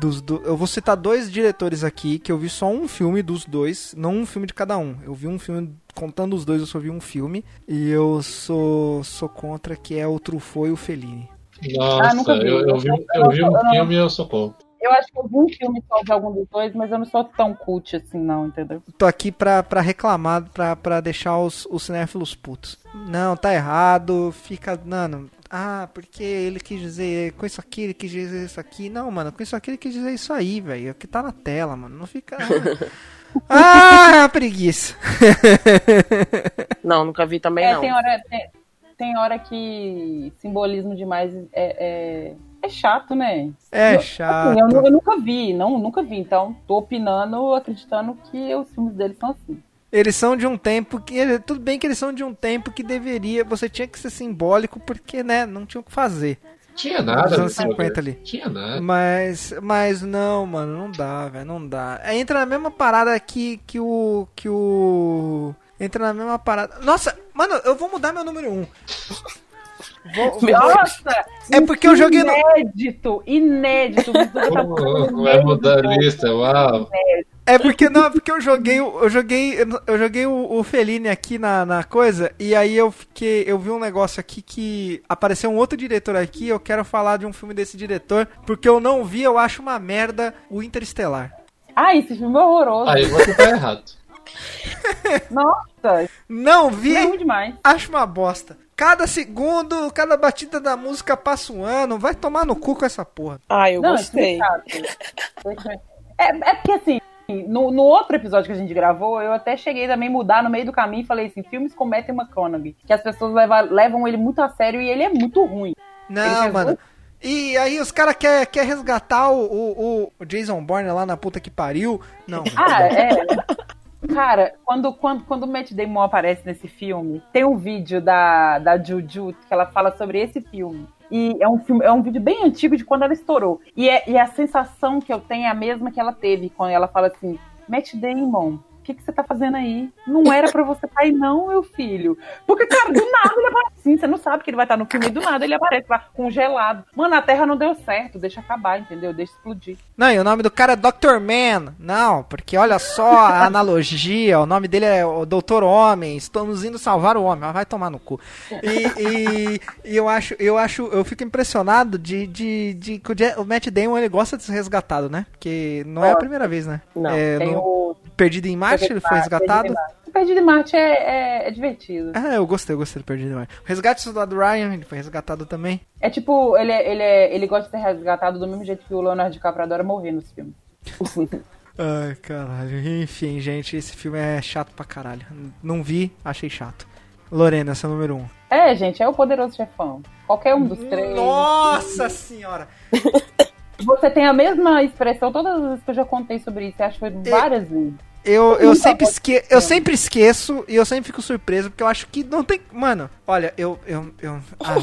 Dos do... Eu vou citar dois diretores aqui, que eu vi só um filme dos dois, não um filme de cada um. Eu vi um filme, contando os dois, eu só vi um filme. E eu sou, sou contra, que é o Truffaut e o Fellini. Nossa, Ah, nunca vi. eu, eu vi, eu vi um filme e eu sou contra. Eu acho que eu vi um filme só de algum dos dois, mas eu não sou tão cult assim, não, entendeu? Tô aqui pra, pra reclamar, pra, pra deixar os, os cinéfilos putos. Não, tá errado, fica. Mano, ah, porque ele quis dizer com isso aqui, ele quis dizer isso aqui. Não, mano, com isso aqui ele quis dizer isso aí, velho. É o que tá na tela, mano. Não fica. ah, preguiça. Não, nunca vi também É, não. tem hora, tem, tem hora que simbolismo demais é, é, é chato, né? É Assim, chato. eu, nu- eu nunca vi, não, nunca vi. Então, tô opinando, acreditando que os filmes deles são assim. Eles são de um tempo que. ele- Tudo bem que eles são de um tempo que deveria. Você tinha que ser simbólico, porque, né, não tinha o que fazer. Tinha nada. Anos né, 50 ali. Tinha nada. Mas, mas não, mano, não dá, velho, não dá. É, Entra na mesma parada que, que o. que o. Entra na mesma parada. Nossa, mano, eu vou mudar meu número 1. Um. Vou- vou- Nossa! É porque eu joguei no. Inédito, inédito. Tá vai mudar a lista, uau. É porque não, é porque eu joguei, o- eu joguei, eu joguei o, o Fellini aqui na, na coisa e aí eu fiquei, eu vi um negócio aqui que apareceu um outro diretor aqui, eu quero falar de um filme desse diretor, porque eu não vi, eu acho uma merda o Interestelar. Ah, esse filme é horroroso. Aí você tá errado. Nossa, Não vi, é ruim demais. acho uma bosta. Cada segundo, cada batida da música passa um ano, vai tomar no cu com essa porra. Ah, eu Não, gostei. é. É, é porque assim, no, no outro episódio que a gente gravou, eu até cheguei também a mudar no meio do caminho e falei assim, filmes com Matthew McConaughey, que as pessoas leva- levam ele muito a sério e ele é muito ruim. Não, fez mano. muito- E aí os caras querem quer resgatar o, o, o Jason Bourne lá na puta que pariu. Não. Ah, é. Cara, quando, quando, quando o Matt Damon aparece nesse filme, tem um vídeo da, da Juju que ela fala sobre esse filme. E é um filme, é um vídeo bem antigo de quando ela estourou. E, é, e a sensação que eu tenho é a mesma que ela teve quando ela fala assim: Matt Damon, o que, que você tá fazendo aí? Não era pra você estar aí, não, meu filho. Porque, cara, do nada ele aparece assim, você não sabe que ele vai estar no filme, e do nada ele aparece lá, congelado. Mano, a Terra não deu certo, deixa acabar, entendeu? Deixa explodir. Não, e o nome do cara é Dr. Man. Não, porque olha só a analogia. O nome dele é o Doutor Homem. Estamos indo salvar o homem. Mas vai tomar no cu. E, e- e eu acho, eu acho, eu fico impressionado de, de, de que o, Matt Damon ele gosta de ser resgatado, né? Porque não é a primeira vez, né? Não, É, Tem no o Perdido em Marte ele foi resgatado. Perdido em Marte é, é, é divertido. Ah, eu gostei, eu gostei do Perdido em Marte. O Resgate do Soldado Ryan, ele foi resgatado também. É tipo, ele, é- ele, é- ele gosta de ser resgatado do mesmo jeito que o Leonardo DiCaprio adora morrer nos filmes. Ai, caralho. Enfim, gente, esse filme é chato pra caralho. Não vi, achei chato. Lorena, seu número um. É, gente, é o poderoso chefão. Qualquer um dos três. Nossa senhora! Você tem a mesma expressão todas as vezes que eu já contei sobre isso. Eu acho que foi várias vezes. Eu, eu, sempre esque... eu sempre esqueço e eu sempre fico surpreso, porque eu acho que não tem. Mano, olha, eu. Eu, eu, ah,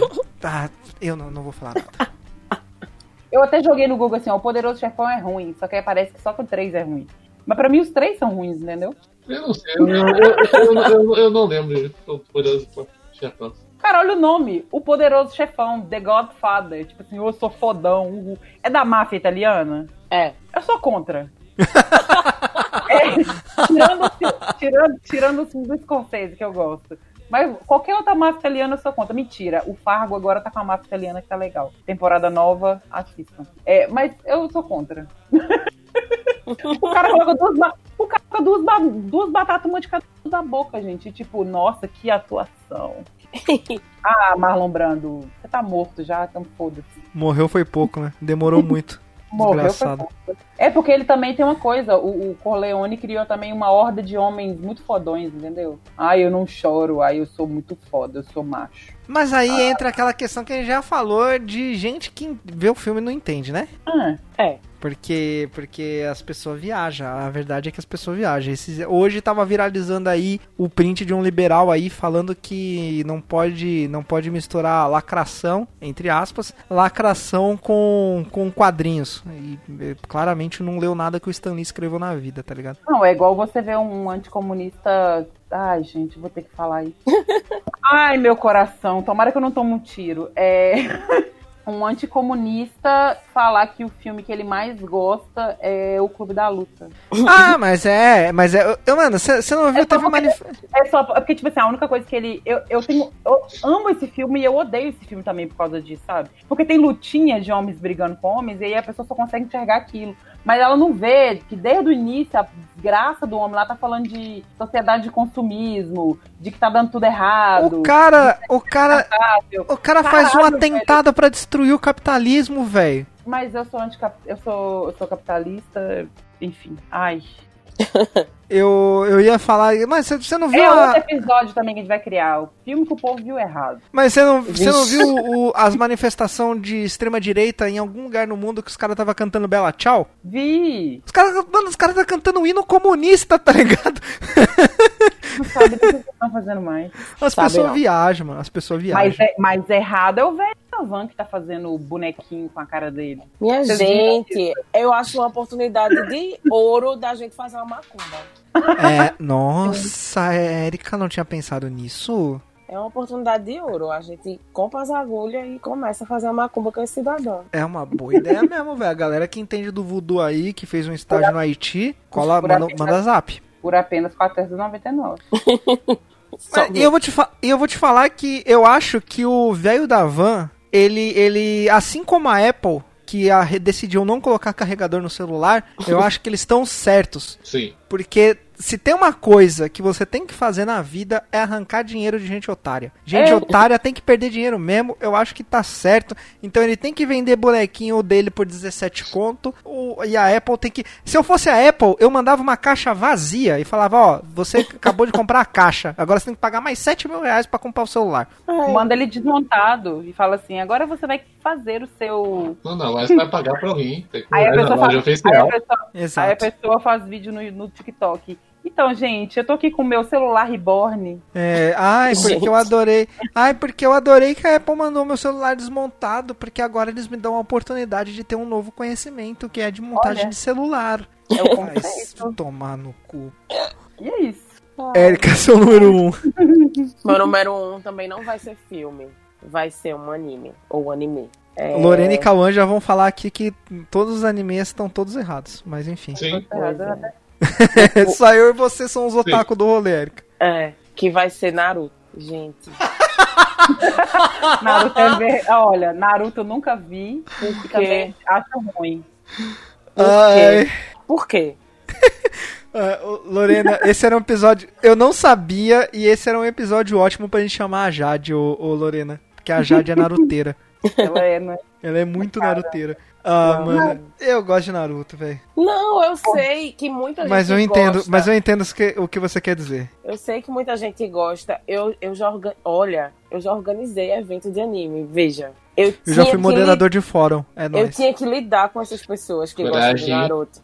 ah, eu não, não vou falar nada. Eu até joguei no Google assim, ó, o poderoso chefão é ruim. Só que aí parece que só com três é ruim. Mas pra mim os três são ruins, entendeu? Eu não sei, eu, eu, eu, eu- eu não lembro do poderoso chefão. Cara, olha o nome. O poderoso chefão, The Godfather. Tipo assim, eu sou fodão. uhul. É da máfia italiana? É. Eu sou contra. Tirando, tirando, tirando os do Scorsese, que eu gosto. Mas qualquer outra máfia italiana eu sou contra. Mentira, o Fargo agora tá com a máfia italiana que tá legal. Temporada nova, assistam. É, mas eu sou contra. o cara coloca duas, ba- o cara coloca duas, ba- duas batatas, uma de cada lado da boca, gente. Tipo, nossa, que atuação. Ah, Marlon Brando, você tá morto já, então foda-se. Morreu foi pouco, né? Demorou muito. Morreu foi Desgraçado. pouco. É porque ele também tem uma coisa, o, o Corleone criou também uma horda de homens muito fodões, entendeu? Ai, eu não choro, ai, eu sou muito foda, eu sou macho. Mas aí entra aquela questão que a gente já falou de gente que vê o filme e não entende, né? Ah, É. Porque, porque as pessoas viajam. A verdade é que as pessoas viajam. Esses- hoje tava viralizando aí o print de um liberal aí falando que não pode, não pode misturar lacração, entre aspas, lacração com, com quadrinhos. E eh, claramente não leu nada que o Stan Lee escreveu na vida, tá ligado? não, é igual você ver um anticomunista. Ai, gente, vou ter que falar isso. Ai, meu coração, tomara que eu não tome um tiro. É. Um anticomunista falar que o filme que ele mais gosta é o Clube da Luta. ah, mas é, mas é. Eu, mano, você não viu? É Teve manif... É só é porque, tipo assim, a única coisa que ele. Eu, eu tenho. Eu amo esse filme e eu odeio esse filme também por causa disso, sabe? Porque tem lutinha de homens brigando com homens e aí a pessoa só consegue enxergar aquilo. Mas ela não vê que desde o início a desgraça do homem lá tá falando de sociedade de consumismo, de que tá dando tudo errado. O cara, o cara, sabe? o cara faz um Caralho, atentado pra destruir o capitalismo, velho. Mas eu sou anticap... eu sou, eu sou capitalista, enfim. Ai. Eu, eu ia falar, mas você- você não viu É a, outro episódio também que a gente vai criar. O filme que o povo viu errado. Mas você não, você não viu o- as manifestações de extrema direita em algum lugar no mundo que os caras tava cantando Bela Tchau? Vi! Os caras, mano, os caras tá cantando hino comunista, tá ligado? Não sabe do que eles estão fazendo mais. As Sabe pessoas não. viajam, mano. As pessoas viajam. Mas, é, mas errado é o Savan que tá fazendo o bonequinho com a cara dele. Minha Vocês gente, eu acho uma oportunidade de ouro da gente fazer uma macumba. É, nossa, a Erika não tinha pensado nisso. É uma oportunidade de ouro. A gente compra as agulhas e começa a fazer a macumba com esse cidadão. É uma boa ideia mesmo, velho. A galera que entende do voodoo aí, que fez um estágio no Haiti, cola, manda, manda zap. Por apenas 499. Só- Mas, e eu vou, te e eu vou te falar que eu acho que o velho da van, ele, ele, assim como a Apple, que a, decidiu não colocar carregador no celular, eu acho que eles estão certos. Sim. Porque se tem uma coisa que você tem que fazer na vida é arrancar dinheiro de gente otária. Gente É. otária tem que perder dinheiro mesmo, eu acho que tá certo. Então ele tem que vender bonequinho dele por 17 conto. o- e a Apple tem que. Se eu fosse a Apple, eu mandava uma caixa vazia e falava: Ó, você acabou de comprar a caixa, agora você tem que pagar mais 7 mil reais pra comprar o celular. Manda ele desmontado e fala assim: agora você vai fazer o seu. Não, não, mas vai pagar pra mim. Tem que Aí a pessoa, loja faz, aí a oficial. pessoa, Exato. aí a pessoa faz vídeo no, no TikTok. Então, gente, eu tô aqui com o meu celular reborn. É, ai, porque eu adorei. Ai, porque eu adorei que a Apple mandou meu celular desmontado, porque agora eles me dão a oportunidade de ter um novo conhecimento, que é de montagem Olha. de celular. É o conceito. tomar no cu. E é isso. Érica, seu número um. Meu número um também não vai ser filme. Vai ser um anime. Ou anime. É, Lorena e Cauã já vão falar aqui que todos os animes estão todos errados. Mas enfim. Sim. pois é. Só eu e você são os otaku do rolê, Érica. É, que vai ser Naruto. Gente, Naruto é ver... Olha, Naruto eu nunca vi. por Também quê? acho ruim. Por Ai. quê? Por quê? Ô, Lorena, esse era um episódio. Eu não sabia, e esse era um episódio ótimo pra gente chamar a Jade, ô, ô Lorena. Porque a Jade é naruteira. Ela é, né? Ela é muito naruteira. Ah, mano, eu gosto de Naruto, velho. Não, eu sei que muita gente Mas eu entendo, gosta. mas eu entendo o que, o que você quer dizer. Eu sei que muita gente gosta. Eu, eu já orga... Olha, eu já organizei evento de anime. Veja. Eu, Eu já fui moderador de fórum. É li- Eu nóis. tinha que lidar com essas pessoas que gostam de Coragem. Naruto.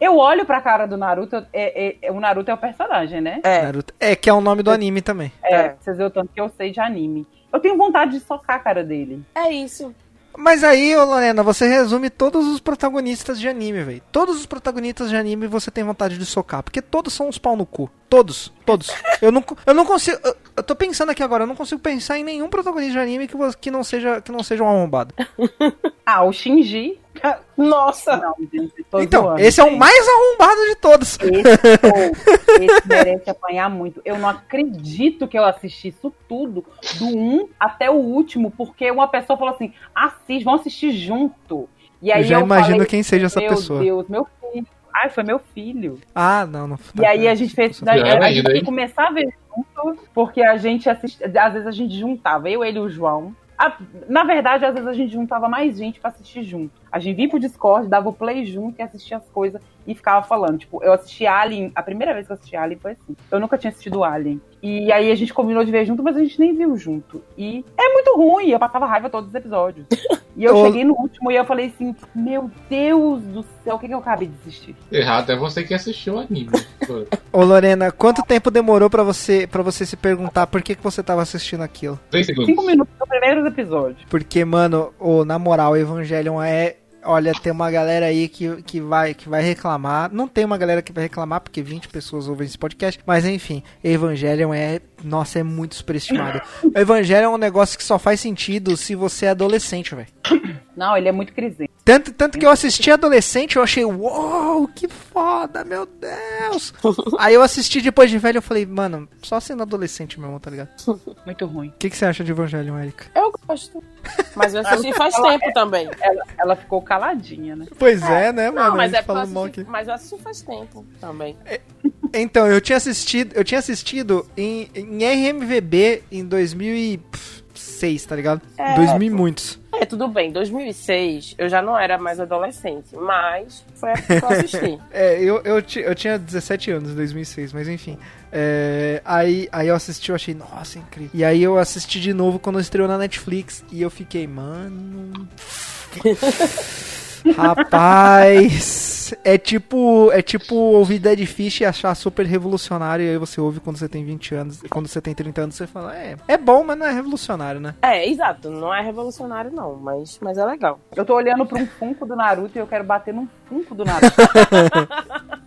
Eu olho pra cara do Naruto, é, é- é- o Naruto é o personagem, né? É, Naruto. É, que é o nome do anime também. É, É. vocês veem o tanto que eu sei de anime. Eu tenho vontade de socar a cara dele. é isso. Mas aí, Lorena, você resume todos os protagonistas de anime, velho. Todos os protagonistas de anime você tem vontade de socar. Porque todos são uns pau no cu. Todos. Todos. eu, não, eu não consigo. Eu, eu tô pensando aqui agora, eu não consigo pensar em nenhum protagonista de anime que, que, não, seja, que não seja um arrombado. Ah, o Shinji. Nossa! Não, gente, então, zoando, esse é o gente. mais arrombado de todos. Esse, pô, esse merece apanhar muito. Eu não acredito que eu assisti isso tudo, do 1 até o último, porque uma pessoa falou assim: assiste, vamos assistir junto. E aí eu já eu imagino falei, quem seja essa meu pessoa. Deus, meu filho. Ai, foi meu filho. Ah, não, não. E aí a gente fez. Pior A gente foi começar a ver junto, porque a gente assiste. Às vezes a gente juntava, eu, ele e o João. Ah, na verdade, às vezes a gente juntava mais gente pra assistir junto. A gente vinha pro Discord, dava o play junto e assistia as coisas e ficava falando. Tipo, eu assisti Alien, a primeira vez que eu assisti Alien foi assim. Eu nunca tinha assistido Alien. E aí a gente combinou de ver junto, mas a gente nem viu junto. E é muito ruim, eu passava raiva todos os episódios. E eu cheguei no último e eu falei assim: Meu Deus do céu, o que, que eu acabei de assistir? Errado é você que assistiu o anime. Ô Lorena, quanto tempo demorou pra você para você se perguntar por que, que você tava assistindo aquilo? Três segundos. Cinco minutos do primeiro episódio. Porque, mano, ô, na moral, Evangelion é. Olha, tem uma galera aí que, que, vai, que vai reclamar. Não tem uma galera que vai reclamar, porque 20 pessoas ouvem esse podcast. Mas enfim, Evangelion é. Nossa, é muito superestimado. Evangelion é um negócio que só faz sentido se você é adolescente, velho. Não, ele é muito crisente. Tanto, tanto que eu assisti adolescente, eu achei, uou, que foda, meu Deus. Aí eu assisti depois de velho, eu falei, mano, só sendo adolescente mesmo, tá ligado? O Muito ruim. que, que você acha de Evangelion, Erika? Eu gosto. Mas eu assisti faz tempo também. Ela, ela ficou caladinha, né? Pois é, né, mano? Não, mas é eu assisti, aqui. mas eu assisti faz tempo também. Então, eu tinha assistido, eu tinha assistido em, em RMVB em 2006, tá ligado? É, 2000 e muitos. É, tudo bem. 2006 eu já não era mais adolescente, mas foi a que eu assisti. É, eu, eu, eu tinha 17 anos em 2006, mas enfim. É, aí, aí eu assisti, eu achei, nossa, incrível. E aí eu assisti de novo quando estreou na Netflix e eu fiquei, mano. Rapaz, é tipo, é tipo ouvir Dead Fish e achar super revolucionário e aí você ouve quando você tem 20 anos, quando você tem 30 anos você fala, é, é bom, mas não é revolucionário, né? É, exato. Não é revolucionário, não, mas, mas é legal. Eu tô olhando pra um Funko do Naruto e eu quero bater num Funko do Naruto.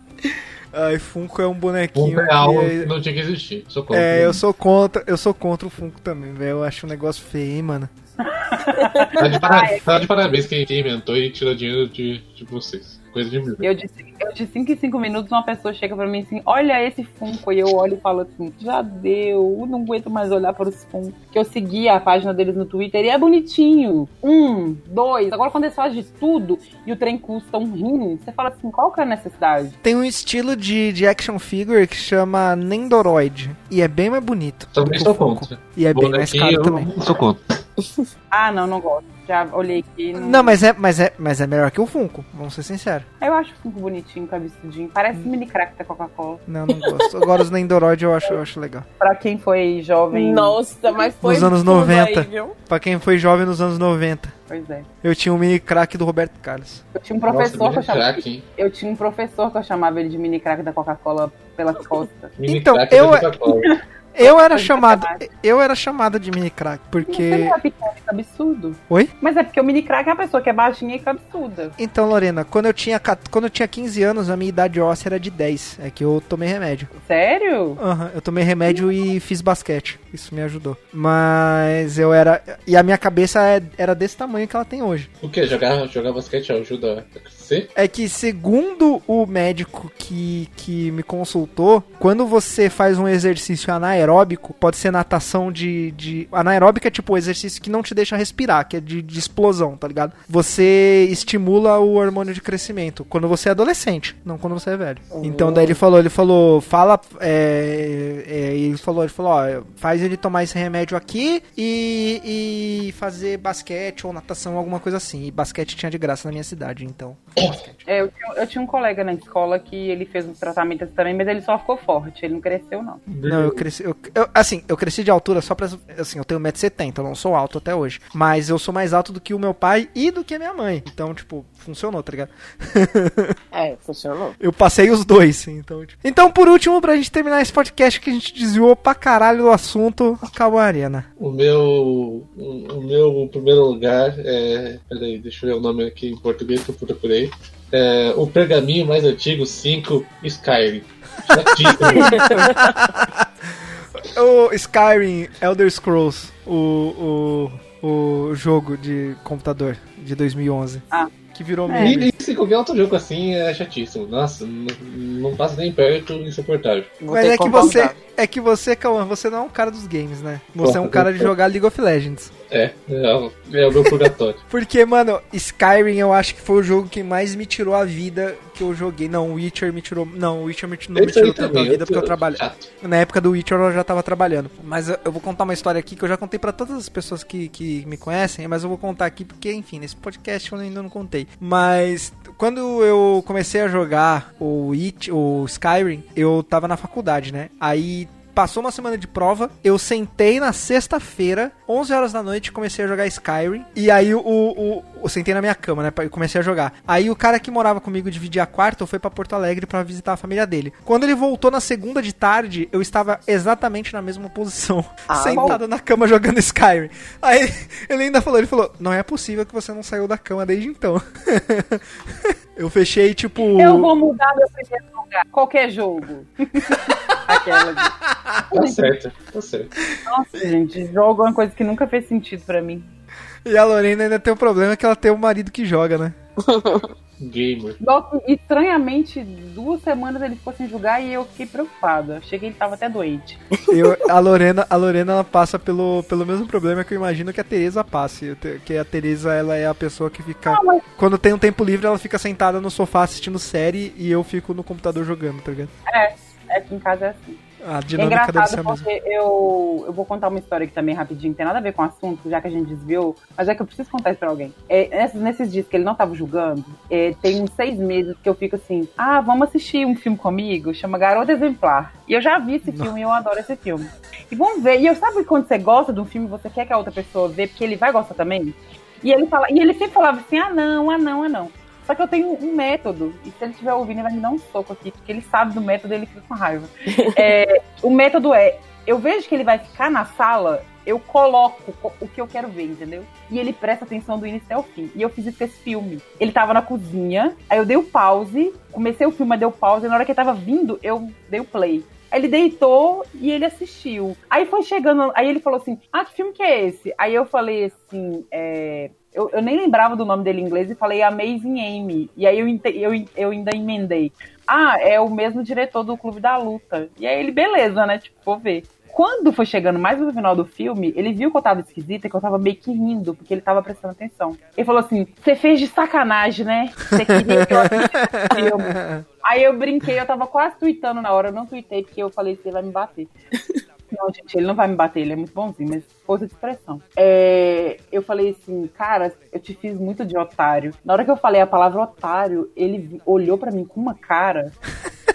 Ai, Funko é um bonequinho real que é- não tinha que existir. Sou contra. É, eu sou contra, eu sou contra o Funko também, velho. Eu acho um negócio feio, hein, mano. Tá de, para... tá de parabéns quem, inventou e tirou dinheiro de, de vocês. Coisa de mil. Eu de, eu de 5 em 5 minutos, uma pessoa chega pra mim assim: Olha esse Funko. E eu olho e falo assim: Já deu, eu não aguento mais olhar para os Funko. Que eu segui a página deles no Twitter e é bonitinho. Um, dois. Agora, quando eles fazem de tudo e o trem custa um rim, você fala assim: Qual que é a necessidade? Tem um estilo de, de action figure que chama Nendoroid. E é bem mais bonito. Também sou contra. E é bem mais Bonequinho, caro também. Sou contra. Ah, não, não gosto. Já olhei aqui. Não, Não, mas é, mas, é, mas é melhor que o Funko, vamos ser sinceros. Eu acho o Funko bonitinho, cabeçudinho. Parece mini crack da Coca-Cola. Não, não gosto. Agora os Nendoroid eu acho, eu acho legal. Pra quem foi jovem. Nossa, mas foi Nos anos tudo 90. Aí, viu? Pra quem foi jovem nos anos 90. Pois é. Eu tinha um mini crack do Roberto Carlos. Eu tinha um professor Nossa, que eu chamava. hein? Eu tinha um professor que eu chamava ele de mini crack da Coca-Cola pelas costas. Mini Então, eu- da Coca-Cola. Eu era chamado, eu era chamado de mini crack, porque... é e cabeçudo. Oi? Mas é porque o mini crack é uma pessoa que é baixinha e cabeçuda. Então, Lorena, quando eu tinha, quando eu tinha 15 anos, a minha idade óssea era de 10. É que eu tomei remédio. Sério? Aham, eu tomei remédio e fiz basquete. Isso me ajudou. Mas eu era. E a minha cabeça é- era desse tamanho que ela tem hoje. O que? Jogar, jogar basquete ajuda a crescer? É que, segundo o médico que, que me consultou, quando você faz um exercício anaeróbico, pode ser natação de. de anaeróbica é tipo o exercício que não te deixa respirar, que é de, de explosão, tá ligado? Você estimula o hormônio de crescimento quando você é adolescente, não quando você é velho. Então daí ele falou, ele falou, fala. É, é, ele falou, ele falou, ó, faz faz ele tomar esse remédio aqui e, e fazer basquete ou natação, alguma coisa assim. E basquete tinha de graça na minha cidade, então. basquete. É, eu, tinha, eu tinha um colega na escola que ele fez um tratamento assim também, mas ele só ficou forte, ele não cresceu, não. Não, eu cresci. Eu, eu- assim, eu cresci de altura só pra. Assim, eu tenho 1,70m, eu não sou alto até hoje. Mas eu sou mais alto do que o meu pai e do que a minha mãe. Então, tipo, funcionou, tá ligado? É, funcionou. Eu passei os dois, então. tipo. Então, por último, pra gente terminar esse podcast que a gente desviou pra caralho do assunto, acabou a arena. O meu, o meu primeiro lugar é. Peraí, deixa eu ver o nome aqui em português que eu procurei. É, o pergaminho mais antigo 5 Skyrim. Chatíssimo. O Skyrim Elder Scrolls, o, o, o jogo de computador de 2011. Ah. Que virou É. meme. E se qualquer outro jogo assim é chatíssimo. Nossa, não, não passa nem perto, insuportável. Vou Mas é que você, é que você, Cauã, você não é um cara dos games, né? Você é um cara de jogar League of Legends. É, é, o- é meu purgatório. Porque, mano, Skyrim eu acho que foi o jogo que mais me tirou a vida que eu joguei. Não, Witcher me tirou. Não, Witcher me, não me tirou tanto a vida porque eu trabalho. Chato. Na época do Witcher eu já tava trabalhando. Mas eu, eu vou contar uma história aqui que eu já contei pra todas as pessoas que, que me conhecem, mas eu vou contar aqui porque, enfim, nesse podcast eu ainda não contei. Mas quando eu comecei a jogar o, It, o Skyrim, eu tava na faculdade, né? Aí Passou uma semana de prova, eu sentei na sexta-feira, 11 horas da noite, comecei a jogar Skyrim. E aí o, o, eu sentei na minha cama, né? E comecei a jogar. Aí o cara que morava comigo dividia quarto, foi pra Porto Alegre pra visitar a família dele. Quando ele voltou na segunda de tarde, eu estava exatamente na mesma posição, Ah, sentado na cama jogando Skyrim. Aí ele ainda falou, ele falou: "Não é possível que você não saiu da cama desde então". eu fechei tipo Eu vou mudar meu primeiro lugar. Qualquer jogo. Aquela. de- Tá certo, tá certo. Nossa, gente, jogo é uma coisa que nunca fez sentido pra mim. E a Lorena ainda tem o problema que ela tem um marido que joga, né? Gamer. Nossa, estranhamente, duas semanas ele ficou sem jogar e eu fiquei preocupada. Achei que ele tava até doente. Eu, a Lorena, a Lorena ela passa pelo, pelo mesmo problema que eu imagino que a Teresa passe. Que a Teresa ela é a pessoa que fica. Não, mas- Quando tem um tempo livre, ela fica sentada no sofá assistindo série e eu fico no computador jogando, tá ligado? É, aqui em casa é assim. A É dinâmica ser engraçado porque eu, eu vou contar uma história aqui também rapidinho, tem nada a ver com o assunto, já que a gente desviou, mas é que eu preciso contar isso pra alguém. É, nesses, nesses dias que ele não tava julgando, é, tem uns seis meses que eu fico assim, ah, vamos assistir um filme comigo, chama Garota Exemplar. E eu já vi esse filme e eu adoro esse filme. E vamos ver, e eu sabe quando você gosta de um filme, você quer que a outra pessoa vê, porque ele vai gostar também? E ele, fala, e ele sempre falava assim, ah não, ah não, ah não. Só que eu tenho um método, e se ele estiver ouvindo, ele vai me dar um soco aqui, porque ele sabe do método e ele fica com raiva. É, o método é, eu vejo que ele vai ficar na sala, eu coloco co- o que eu quero ver, entendeu? E ele presta atenção do início até o fim. E eu fiz isso com esse filme. Ele tava na cozinha, aí eu dei o pause, comecei o filme, mas dei o pause, e na hora que ele tava vindo, eu dei o play. Aí ele deitou e ele assistiu. Aí foi chegando, aí ele falou assim: Ah, que filme que é esse? Aí eu falei assim: é, eu, eu nem lembrava do nome dele em inglês e falei Amazing Amy. E aí eu, eu, eu ainda emendei. Ah, é o mesmo diretor do Clube da Luta. E aí ele, beleza, né? Tipo, vou ver. Quando foi chegando mais no final do filme, ele viu que eu tava esquisita e que eu tava meio que rindo, porque ele tava prestando atenção. Ele falou assim: Você fez de sacanagem, né? Você queria que eu assistisse filme. Aí eu brinquei, eu tava quase tweetando na hora, eu não tweetei porque eu falei que ele vai me bater. Não, gente, ele não vai me bater, ele é muito bonzinho, mas força de expressão. É, eu falei assim, cara, eu te fiz muito de otário. Na hora que eu falei a palavra otário, ele olhou pra mim com uma cara.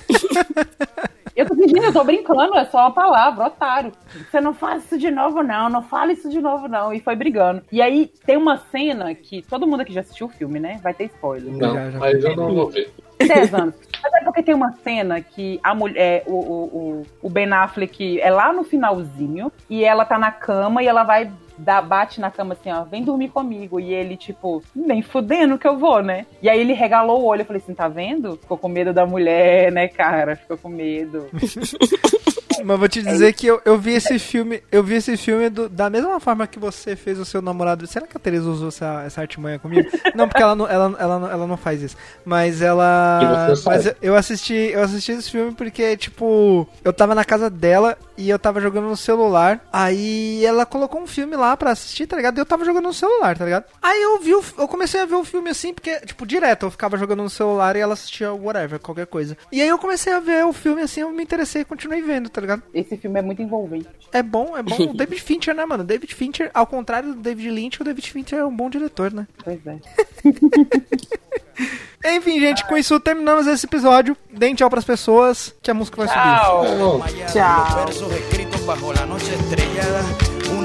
Eu tô fingindo, eu tô brincando, é só uma palavra, otário. Você não faz isso de novo, não, não fala isso de novo, não. E foi brigando. E aí tem uma cena que todo mundo aqui já assistiu o filme, né? Vai ter spoiler. Não, Já, já. mas eu não vou ver. 10 anos. Mas é porque tem uma cena que a mulher, o, o, o- o Ben Affleck é lá no finalzinho e ela tá na cama e ela vai dar, bate na cama assim, ó, vem dormir comigo. E ele, tipo, nem fudendo que eu vou, né? E aí ele regalou o olho. Eu falei assim, tá vendo? Ficou com medo da mulher, né, cara? Ficou com medo. Mas vou te dizer que eu, eu vi esse filme, eu vi esse filme do- da mesma forma que você fez o seu namorado. Será que a Teresa usou essa, essa artimanha comigo? Não, porque ela não, ela, ela, ela não faz isso. Mas ela. Mas eu, eu assisti, eu assisti esse filme porque, tipo, eu tava na casa dela e eu tava jogando no celular. Aí ela colocou um filme lá pra assistir, tá ligado? E eu tava jogando no celular, tá ligado? Aí eu vi, o, eu comecei a ver o filme assim, porque, tipo, direto, eu ficava jogando no celular e ela assistia whatever, qualquer coisa. E aí eu comecei a ver o filme assim, eu me interessei e continuei vendo, tá ligado? Esse filme é muito envolvente. É bom, é bom. O David Fincher, né, mano? David Fincher, ao contrário do David Lynch, o David Fincher é um bom diretor, né? Pois é. Enfim, gente, com isso terminamos esse episódio. Deem tchau pras pessoas, que a música vai subir. Tchau. Chao.